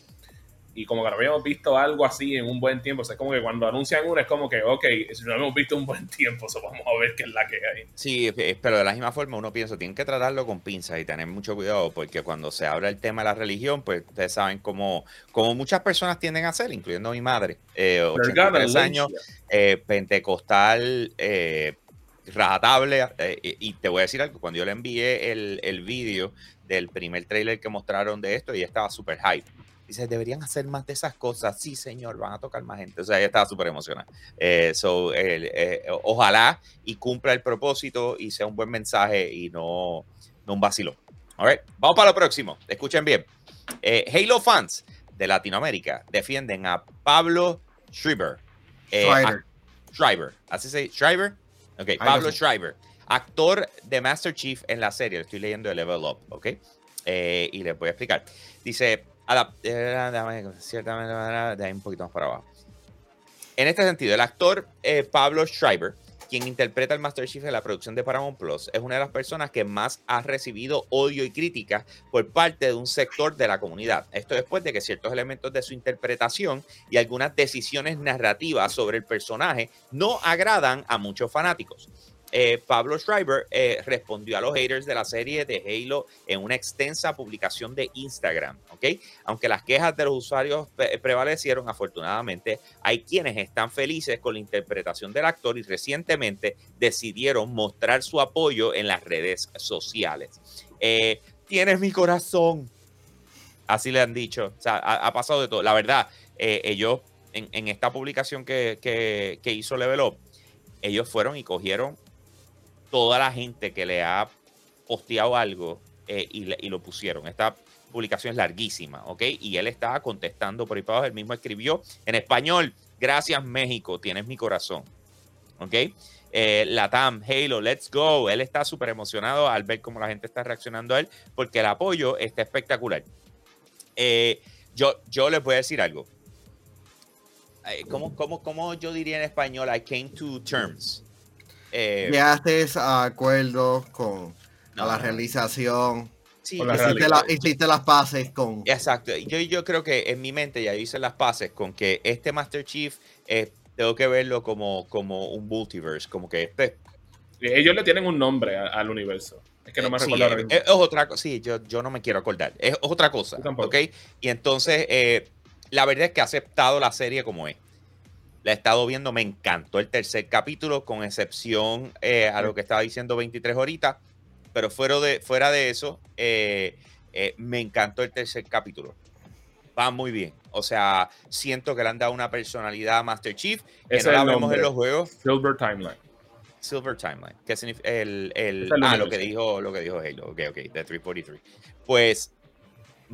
[SPEAKER 4] Y como que no habíamos visto algo así en un buen tiempo. O sea, es como que cuando anuncian uno es como que, ok, si no hemos visto un buen tiempo, so vamos a ver qué es la que hay.
[SPEAKER 2] Sí, pero de la misma forma uno piensa, tienen que tratarlo con pinzas y tener mucho cuidado, porque cuando se habla el tema de la religión, pues ustedes saben cómo, como muchas personas tienden a hacer, incluyendo mi madre, eh,
[SPEAKER 4] They're gonna
[SPEAKER 2] 83
[SPEAKER 4] lynch
[SPEAKER 2] años, eh, pentecostal, eh, rajatable, eh, y, y te voy a decir algo, cuando yo le envié el, el vídeo del primer trailer que mostraron de esto, ella estaba súper hype. Dice, deberían hacer más de esas cosas. Sí, señor, van a tocar más gente. O sea, ella estaba súper emocionada. Eh, so, el- eh, ojalá y cumpla el propósito y sea un buen mensaje y no, no un vacilo. All right, Vamos para lo próximo. Escuchen bien. Eh, Halo fans de Latinoamérica defienden a Pablo Schreiber. Eh,
[SPEAKER 5] Schreiber.
[SPEAKER 2] Schreiber. ¿Así se dice? ¿Schreiber? Ok,
[SPEAKER 5] Algo
[SPEAKER 2] Pablo. Schreiber. Actor de Master Chief en la serie. Estoy leyendo de Level Up, ¿ok? Eh, y les voy a explicar. Dice, de un poquito más para abajo. En este sentido, el actor eh, Pablo Schreiber, quien interpreta al Master Chief en la producción de Paramount Plus, es una de las personas que más ha recibido odio y críticas por parte de un sector de la comunidad. Esto después de que ciertos elementos de su interpretación y algunas decisiones narrativas sobre el personaje no agradan a muchos fanáticos. Eh, Pablo Schreiber eh, respondió a los haters de la serie de Halo en una extensa publicación de Instagram, ¿ok? Aunque las quejas de los usuarios pre- prevalecieron, afortunadamente hay quienes están felices con la interpretación del actor y recientemente decidieron mostrar su apoyo en las redes sociales. Eh, Tienes mi corazón. Así le han dicho. O sea, ha, pasado de todo. La verdad, ellos en, en esta publicación que, que- que hizo Level Up, ellos fueron y cogieron toda la gente que le ha posteado algo eh, y, lo pusieron. Esta publicación es larguísima, ¿ok? Y él estaba contestando por ahí para abajo. Él mismo escribió en español, gracias México, tienes mi corazón, ¿ok? eh, Latam, Halo, let's go. Él está súper emocionado al ver cómo la gente está reaccionando a él, porque el apoyo está espectacular. Eh, yo, yo les voy a decir algo. Eh, ¿Cómo, cómo, cómo yo diría en español? I came to terms. Eh,
[SPEAKER 5] Llegaste a acuerdos con
[SPEAKER 2] No,
[SPEAKER 5] a la realización.
[SPEAKER 2] sí,
[SPEAKER 4] la
[SPEAKER 5] Hiciste, la- hiciste las paces con.
[SPEAKER 2] Exacto. Yo, yo creo que en mi mente ya hice las paces con que este Master Chief eh, tengo que verlo como, como un multiverse, como que este
[SPEAKER 4] Ellos le tienen un nombre a- al universo. Es que no me
[SPEAKER 2] Sí,
[SPEAKER 4] recuerdo
[SPEAKER 2] es,
[SPEAKER 4] mismo.
[SPEAKER 2] es otra cosa. Sí, yo, yo no me quiero acordar. Es otra cosa.
[SPEAKER 4] Yo tampoco.
[SPEAKER 2] ¿Ok? Y entonces, eh, la verdad es que he aceptado la serie como es. La he estado viendo, me encantó el tercer capítulo, con excepción eh, a lo que estaba diciendo 23 horitas. Pero fuera de, fuera de eso, eh, eh, me encantó el tercer capítulo. Va muy bien. O sea, siento que le han dado una personalidad a Master Chief que
[SPEAKER 4] Ese
[SPEAKER 2] no la vemos
[SPEAKER 4] nombre.
[SPEAKER 2] en los juegos.
[SPEAKER 4] Silver Timeline.
[SPEAKER 2] Silver Timeline. ¿Qué significa? El, el-
[SPEAKER 4] Es el
[SPEAKER 2] ah, lo que dijo, lo que dijo Halo. Ok, ok, de 343. Pues,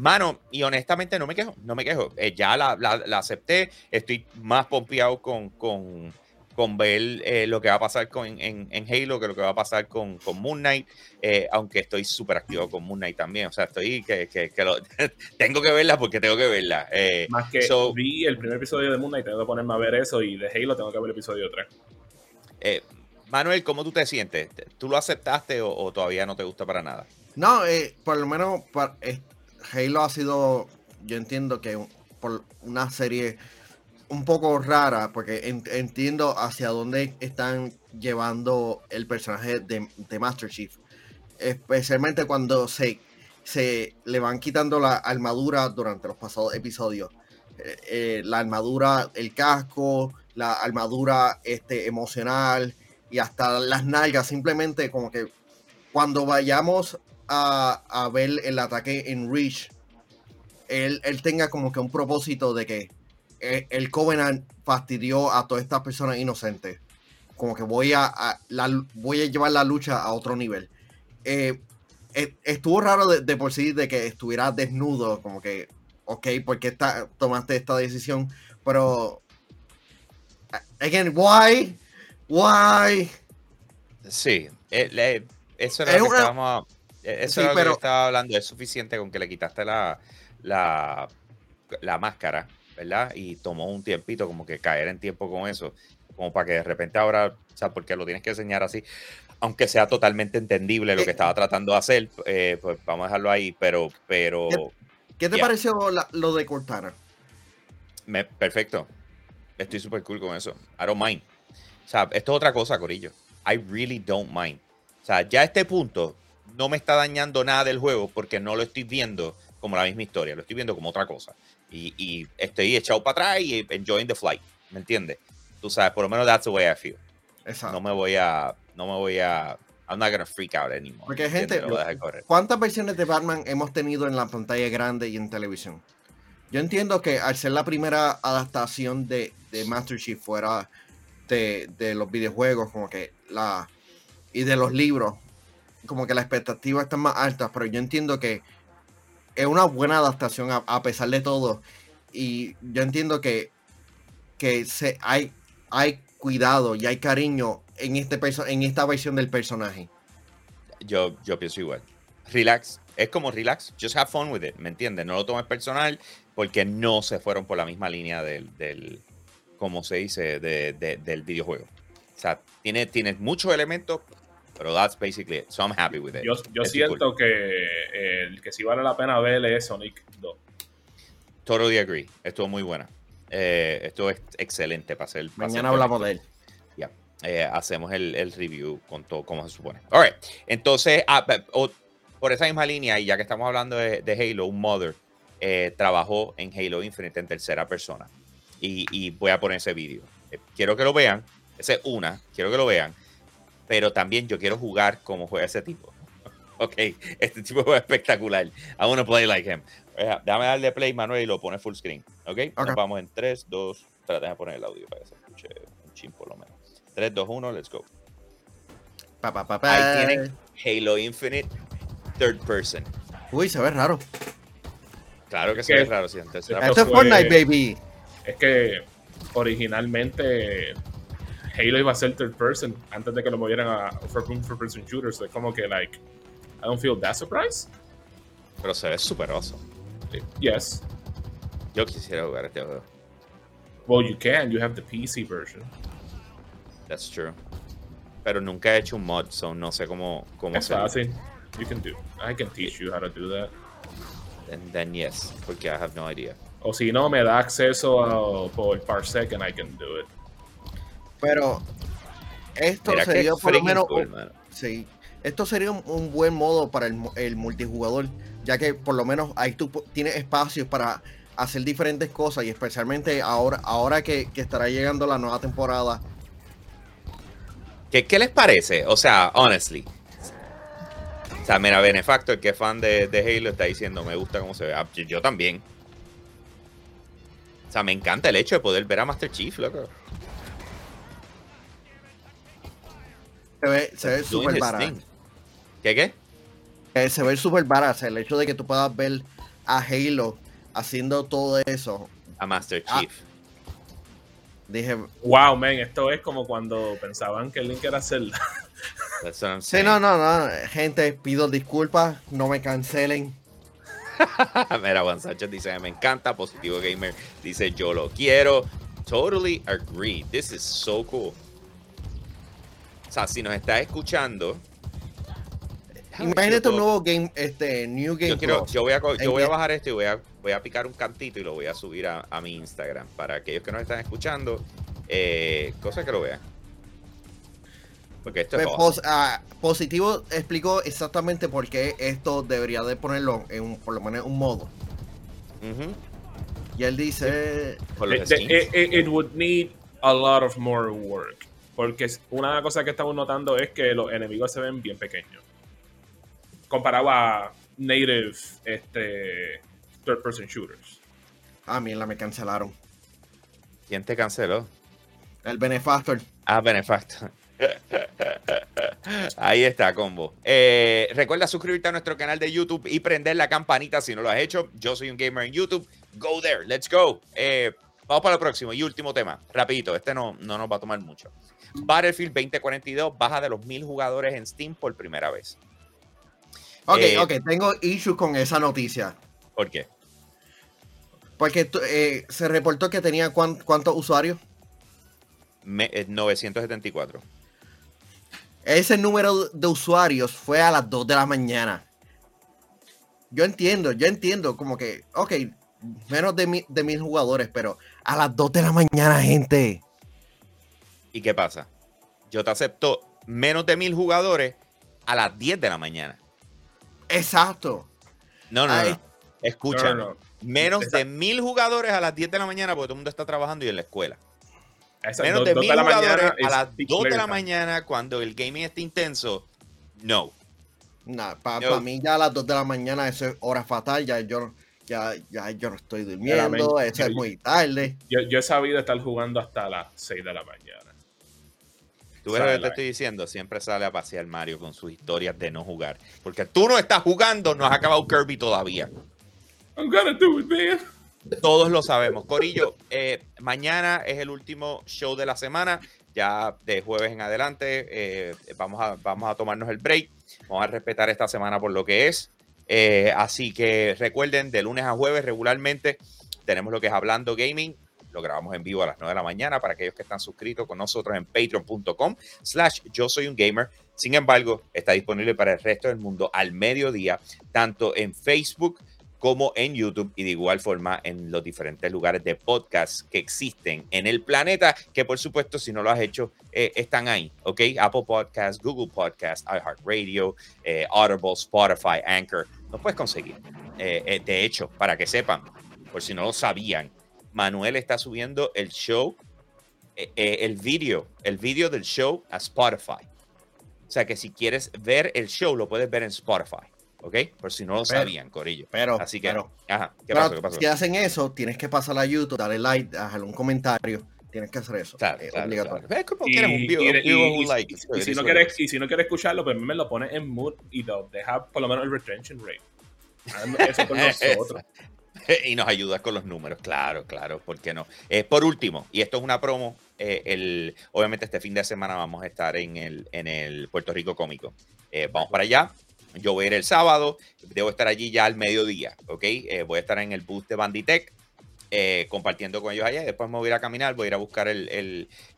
[SPEAKER 2] mano, y honestamente no me quejo, no me quejo. Eh, ya la, la- la acepté. Estoy más pompeado con, con, con ver eh, lo que va a pasar con, en, en Halo que lo que va a pasar con, con Moon Knight. eh, aunque estoy súper activo con Moon Knight también. O sea, estoy que, que, que lo- tengo que verla porque tengo que verla. Eh,
[SPEAKER 4] Más que
[SPEAKER 2] So-
[SPEAKER 4] vi el primer episodio de Moon Knight, tengo que ponerme a ver eso. Y de Halo tengo que ver el episodio 3.
[SPEAKER 2] eh, Manuel, ¿cómo tú te sientes? ¿Tú lo aceptaste o- o todavía no te gusta para nada?
[SPEAKER 5] No, eh, por lo menos pa- eh, Halo ha sido, yo entiendo que por una serie un poco rara, porque en- entiendo hacia dónde están llevando el personaje de, de Master Chief. Especialmente cuando se, se le van quitando la armadura durante los pasados episodios. Eh, eh, la armadura, el casco, la armadura este, emocional y hasta las nalgas, simplemente como que cuando vayamos a, a ver el ataque en Reach, él, él tenga como que un propósito de que eh, el Covenant fastidió a todas estas personas inocentes. Como que voy a, a- la- voy a llevar la lucha a otro nivel. Eh, estuvo raro de, de por sí de que estuviera desnudo, como que, ok, ¿por qué esta- tomaste esta decisión? Pero, again, why? Why?
[SPEAKER 2] Sí, eh, eso era
[SPEAKER 5] Es
[SPEAKER 2] lo que
[SPEAKER 5] una-
[SPEAKER 2] estábamos, eso
[SPEAKER 5] Sí,
[SPEAKER 2] era lo que
[SPEAKER 5] pero-
[SPEAKER 2] estaba hablando. Es suficiente con que le quitaste la, la, la máscara, ¿verdad? Y tomó un tiempito como que caer en tiempo con eso, como para que de repente ahora, o sea, porque lo tienes que enseñar así, aunque sea totalmente entendible lo que
[SPEAKER 5] Eh,
[SPEAKER 2] estaba tratando de hacer, eh, pues vamos a dejarlo ahí, pero, pero,
[SPEAKER 5] ¿Qué te
[SPEAKER 2] Yeah.
[SPEAKER 5] pareció la- lo de Cortana?
[SPEAKER 2] me- perfecto. Estoy súper cool con eso. I don't mind. O sea, esto es otra cosa, Corillo. I really don't mind. O sea, ya a este punto no me está dañando nada del juego porque no lo estoy viendo como la misma historia, lo estoy viendo como otra cosa. Y, y estoy echado para atrás y enjoying the flight. ¿Me entiendes? Tú sabes, por lo menos that's the way I feel.
[SPEAKER 5] Exacto.
[SPEAKER 2] No me voy a, no me voy a, I'm not gonna freak out anymore.
[SPEAKER 5] Porque, gente,
[SPEAKER 2] correr.
[SPEAKER 5] ¿Cuántas versiones de Batman hemos tenido en la pantalla grande y en televisión? Yo entiendo que al ser la primera adaptación de, de Master Chief fuera de, de los videojuegos, como que la. y de los libros, como que las expectativas están más altas, pero yo entiendo que es una buena adaptación a, pesar de todo. Y yo entiendo que, que se, hay, hay cuidado y hay cariño en, este en esta versión del personaje.
[SPEAKER 2] Yo, yo pienso igual. Relax. Es como relax. Just have fun with it. ¿Me entiendes? No lo tomes personal porque no se fueron por la misma línea del, del como se dice, de- de- del videojuego. O sea, tiene, tiene muchos elementos, pero that's basically it. So I'm happy with it.
[SPEAKER 4] Yo, siento
[SPEAKER 2] cool.
[SPEAKER 4] que eh, el que sí vale la pena ver es Sonic 2.
[SPEAKER 2] Totally agree. Estuvo muy buena. Eh, esto es excelente para hacer. para
[SPEAKER 5] Mañana
[SPEAKER 2] hacer
[SPEAKER 5] hablamos de él.
[SPEAKER 2] Ya. Eh, hacemos el, el review con todo como se supone. All right. Entonces, ah, por esa misma línea, y ya que estamos hablando de, de Halo, un Mother eh, trabajó en Halo Infinite en tercera persona. Y, y voy a poner ese vídeo. Eh, quiero que lo vean. Esa es una. Quiero que lo vean. Pero también yo quiero jugar como juega ese tipo. ok. Este tipo juega espectacular. I wanna play like him. Eh, Déjame darle play, Manuel, y lo pone full screen. Ok.
[SPEAKER 5] Ok.
[SPEAKER 2] Nos vamos en 3, 2. Espera, déjame poner el audio para que se escuche un chin por lo menos. 3, 2, 1, let's go.
[SPEAKER 5] Pa, pa, pa, pa.
[SPEAKER 2] Ahí tienen Halo Infinite Third Person.
[SPEAKER 5] Uy, se ve raro.
[SPEAKER 2] Claro que
[SPEAKER 4] Es
[SPEAKER 2] se
[SPEAKER 4] que-
[SPEAKER 2] ve raro, sí, tercera
[SPEAKER 4] Esto
[SPEAKER 5] es Fortnite, baby.
[SPEAKER 4] Es que originalmente Halo iba a ser third person antes de que lo movieran a for person shooters. Es como que, like, I don't feel that surprise.
[SPEAKER 2] Pero se ve súper oso.
[SPEAKER 4] Yes.
[SPEAKER 2] Yo quisiera jugar este juego.
[SPEAKER 4] Well, you can. You have the PC version.
[SPEAKER 2] That's true. Pero nunca he hecho un mod, so no sé cómo, cómo
[SPEAKER 4] Es fácil. You can do. I can teach you how to do that.
[SPEAKER 2] Then, then yes, porque I have no idea.
[SPEAKER 4] O si no, me da acceso a, por Parsec and I can do it.
[SPEAKER 5] Pero esto
[SPEAKER 2] Mira
[SPEAKER 5] sería por lo menos.
[SPEAKER 2] cool,
[SPEAKER 5] sí, esto sería un, un buen modo para el, el multijugador, ya que por lo menos ahí tú tienes espacios para hacer diferentes cosas y especialmente ahora, ahora que, que estará llegando la nueva temporada.
[SPEAKER 2] ¿Qué, ¿Qué les parece? O sea, honestly. O sea, mira, Benefactor, que es fan de, de Halo, está diciendo, me gusta cómo se ve. Ah, yo- Yo también. O sea, me encanta el hecho de poder ver a Master Chief, loco.
[SPEAKER 5] Se ve, se ve súper barato.
[SPEAKER 2] ¿Qué qué?
[SPEAKER 5] Eh, se ve súper barato. El hecho de que tú puedas ver a Halo haciendo todo eso.
[SPEAKER 2] A Master
[SPEAKER 5] Ah.
[SPEAKER 2] Chief.
[SPEAKER 5] Dije,
[SPEAKER 4] Wow, man, esto es como cuando pensaban que Link era Zelda.
[SPEAKER 2] That's what I'm
[SPEAKER 5] sí, no, no, no. Gente, pido disculpas. No me cancelen.
[SPEAKER 2] Mira, Juan Sánchez dice, me encanta. Positivo Gamer dice, yo lo quiero. Totally agree. This is so cool. O sea, si nos está escuchando...
[SPEAKER 5] Imagínate un nuevo game, este, New Game
[SPEAKER 2] Yo, quiero,
[SPEAKER 5] Plus.
[SPEAKER 2] yo, voy a, yo voy a
[SPEAKER 5] que-
[SPEAKER 2] bajar esto y voy a, voy a picar un cantito y lo voy a subir a, a mi Instagram para aquellos que nos están escuchando, eh, cosas que lo vean. Porque esto es
[SPEAKER 5] Pues, pos- ah, positivo explicó exactamente por qué esto debería de ponerlo en un- por lo menos un modo. Y él dice,
[SPEAKER 4] it would need a lot of more work. Porque una cosa que estamos notando es que los enemigos se ven bien pequeños. Comparado a native este, third person shooters.
[SPEAKER 5] ah, mierda, me cancelaron.
[SPEAKER 2] ¿Quién te canceló?
[SPEAKER 5] El Benefactor.
[SPEAKER 2] Ah, Benefactor. Ahí está, combo. Eh, recuerda suscribirte a nuestro canal de YouTube y prender la campanita si no lo has hecho. Yo soy un gamer en YouTube. Go there, let's go. Eh, vamos para el próximo y último tema. Rapidito, este no, no nos va a tomar mucho. Battlefield 2042 baja de los mil jugadores en Steam por primera vez.
[SPEAKER 5] Ok,
[SPEAKER 2] Eh,
[SPEAKER 5] ok, tengo issues con esa noticia.
[SPEAKER 2] ¿Por qué?
[SPEAKER 5] Porque eh, se reportó que tenía cuán- cuántos usuarios.
[SPEAKER 2] Me- eh, 974.
[SPEAKER 5] Ese número de usuarios fue a las 2 de la mañana. Yo entiendo, yo entiendo, como que, ok, menos de, mi- de mil jugadores, pero a las 2 de la mañana, gente.
[SPEAKER 2] ¿Y qué pasa? Yo te acepto menos de mil jugadores a las 10 de la mañana.
[SPEAKER 5] Exacto.
[SPEAKER 2] No, no, no,
[SPEAKER 5] Ay.
[SPEAKER 2] no. Escúchame.
[SPEAKER 4] No, no, no.
[SPEAKER 2] Menos de mil jugadores a las 10 de la mañana porque todo el mundo está trabajando y en la escuela.
[SPEAKER 4] Esa-
[SPEAKER 2] Menos de mil jugadores a las
[SPEAKER 4] peak
[SPEAKER 2] 2 de la mañana cuando el gaming está intenso. No.
[SPEAKER 5] para
[SPEAKER 2] Yo-
[SPEAKER 5] mí ya a las 2 de la mañana eso es hora fatal, ya yo, ya, ya yo no estoy durmiendo, eso es muy tarde.
[SPEAKER 4] Yo, yo he sabido estar jugando hasta las 6 de la mañana.
[SPEAKER 2] Tú ves lo que te estoy diciendo. Siempre sale a pasear Mario con sus historias de no jugar. Porque tú no estás jugando, no has acabado Kirby todavía.
[SPEAKER 4] I'm gonna do it, man.
[SPEAKER 2] Todos lo sabemos. Corillo, eh, mañana es el último show de la semana. Ya de jueves en adelante eh, vamos, a, vamos a tomarnos el break. Vamos a respetar esta semana por lo que es. Eh, así que recuerden, de lunes a jueves regularmente tenemos lo que es Hablando Gaming. Lo grabamos en vivo a las 9 de la mañana para aquellos que están suscritos con nosotros en patreon.com slash yo soy un gamer. Sin embargo, está disponible para el resto del mundo al mediodía, tanto en Facebook como en YouTube y de igual forma en los diferentes lugares de podcast que existen en el planeta, que por supuesto si no lo has hecho, eh, están ahí, ¿ok? Apple Podcast, Google Podcast, iHeartRadio, eh, Audible, Spotify, Anchor, los puedes conseguir. Eh, de hecho, para que sepan, por si no lo sabían, Manuel está subiendo el show, eh, eh, el video, el video del show a Spotify. O sea que si quieres ver el show, lo puedes ver en Spotify. ¿Ok? Por si no lo
[SPEAKER 5] Pero-
[SPEAKER 2] sabían, Corillo.
[SPEAKER 5] Pero,
[SPEAKER 2] Así que,
[SPEAKER 5] pero,
[SPEAKER 2] ajá, ¿qué
[SPEAKER 5] pero
[SPEAKER 2] pasó? ¿Qué pasó?
[SPEAKER 5] si hacen eso, tienes que pasar a YouTube, darle like, dejarle un comentario, tienes que hacer eso.
[SPEAKER 2] Claro,
[SPEAKER 5] es
[SPEAKER 2] claro,
[SPEAKER 5] obligatorio.
[SPEAKER 2] claro. Es como
[SPEAKER 4] Y,
[SPEAKER 2] un vivo,
[SPEAKER 4] y-
[SPEAKER 2] un vivo,
[SPEAKER 4] y-
[SPEAKER 2] un
[SPEAKER 4] y-
[SPEAKER 2] like.
[SPEAKER 4] y
[SPEAKER 2] Eso
[SPEAKER 4] si no quieres,
[SPEAKER 2] es.
[SPEAKER 4] y si no quieres escucharlo, pues me lo pones en mood y lo deja por lo menos el retention rate. Hazme Eso por nosotros.
[SPEAKER 2] y nos ayudas con los números, claro, claro, ¿por qué no? Eh, por último, y esto es una promo eh, el, obviamente este fin de semana vamos a estar en el, en el Puerto Rico Cómico. Eh, vamos para allá. Yo voy a ir el sábado, debo estar allí ya al mediodía, ¿ok? Eh, voy a estar en el booth de Banditech. compartiendo con ellos allá. Después me voy a ir a caminar, voy a ir a buscar el,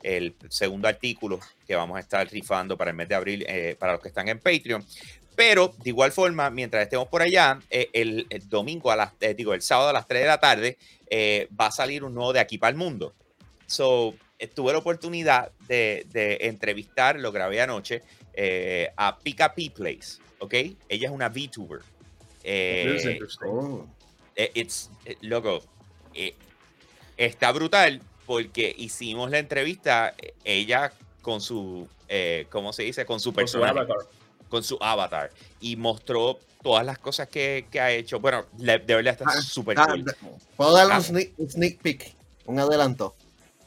[SPEAKER 2] el- segundo artículo que vamos a estar rifando para el mes de abril para los que están en Patreon. Pero de igual forma, mientras estemos por allá, eh, el, el domingo a las, eh, digo, el sábado a las 3 de la tarde, eh, va a salir un nuevo de aquí para el mundo. So, tuve la oportunidad de, de entrevistar, lo grabé anoche, a Pika P Place, ¿ok? Ella es una VTuber.
[SPEAKER 5] Oh.
[SPEAKER 2] it's, loco, está brutal porque hicimos la entrevista, ella con su, ¿cómo se dice? Con su
[SPEAKER 4] Con su
[SPEAKER 2] personaje. Con su avatar y mostró todas las cosas que, que ha hecho. Bueno, le- de verdad está
[SPEAKER 5] Ah,
[SPEAKER 2] súper
[SPEAKER 5] ah,
[SPEAKER 2] cool.
[SPEAKER 5] ¿Puedo darle
[SPEAKER 2] Ah.
[SPEAKER 5] un sneak, un sneak peek? Un adelanto.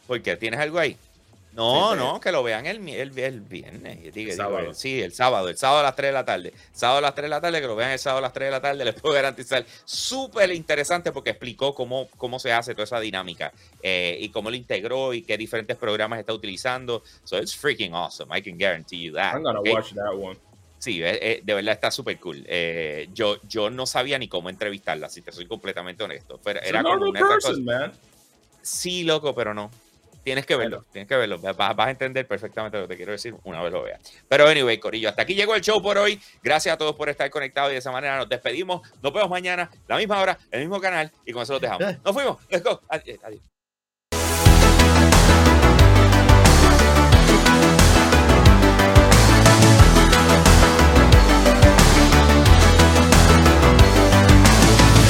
[SPEAKER 2] ¿Por qué? ¿Tienes algo ahí? No,
[SPEAKER 5] Sí, sí.
[SPEAKER 2] no, que lo vean el, el, el viernes. Digo, digo,
[SPEAKER 4] sábado.
[SPEAKER 2] sí, el sábado. El sábado a las 3 de la tarde. Sábado a las 3 de la tarde, que lo vean el sábado a las 3 de la tarde, les puedo garantizar. Súper interesante porque explicó cómo, cómo se hace toda esa dinámica eh, y cómo lo integró y qué diferentes programas está utilizando. So it's freaking awesome. I can guarantee you that.
[SPEAKER 4] I'm gonna
[SPEAKER 2] ok?
[SPEAKER 4] watch that one.
[SPEAKER 2] Sí, eh, eh, de verdad está súper cool. Eh, yo, yo no sabía ni cómo entrevistarla, si te soy completamente honesto. Pero era como una
[SPEAKER 4] person,
[SPEAKER 2] cosas-
[SPEAKER 4] man.
[SPEAKER 2] Sí, loco, pero no. Tienes que verlo, tienes que verlo. Vas, vas a entender perfectamente lo que te quiero decir una vez lo veas. Pero anyway, Corillo, hasta aquí llegó el show por hoy. Gracias a todos por estar conectados y de esa manera nos despedimos. Nos vemos mañana, la misma hora, el mismo canal y con eso los dejamos. Nos fuimos. Let's go. Adiós.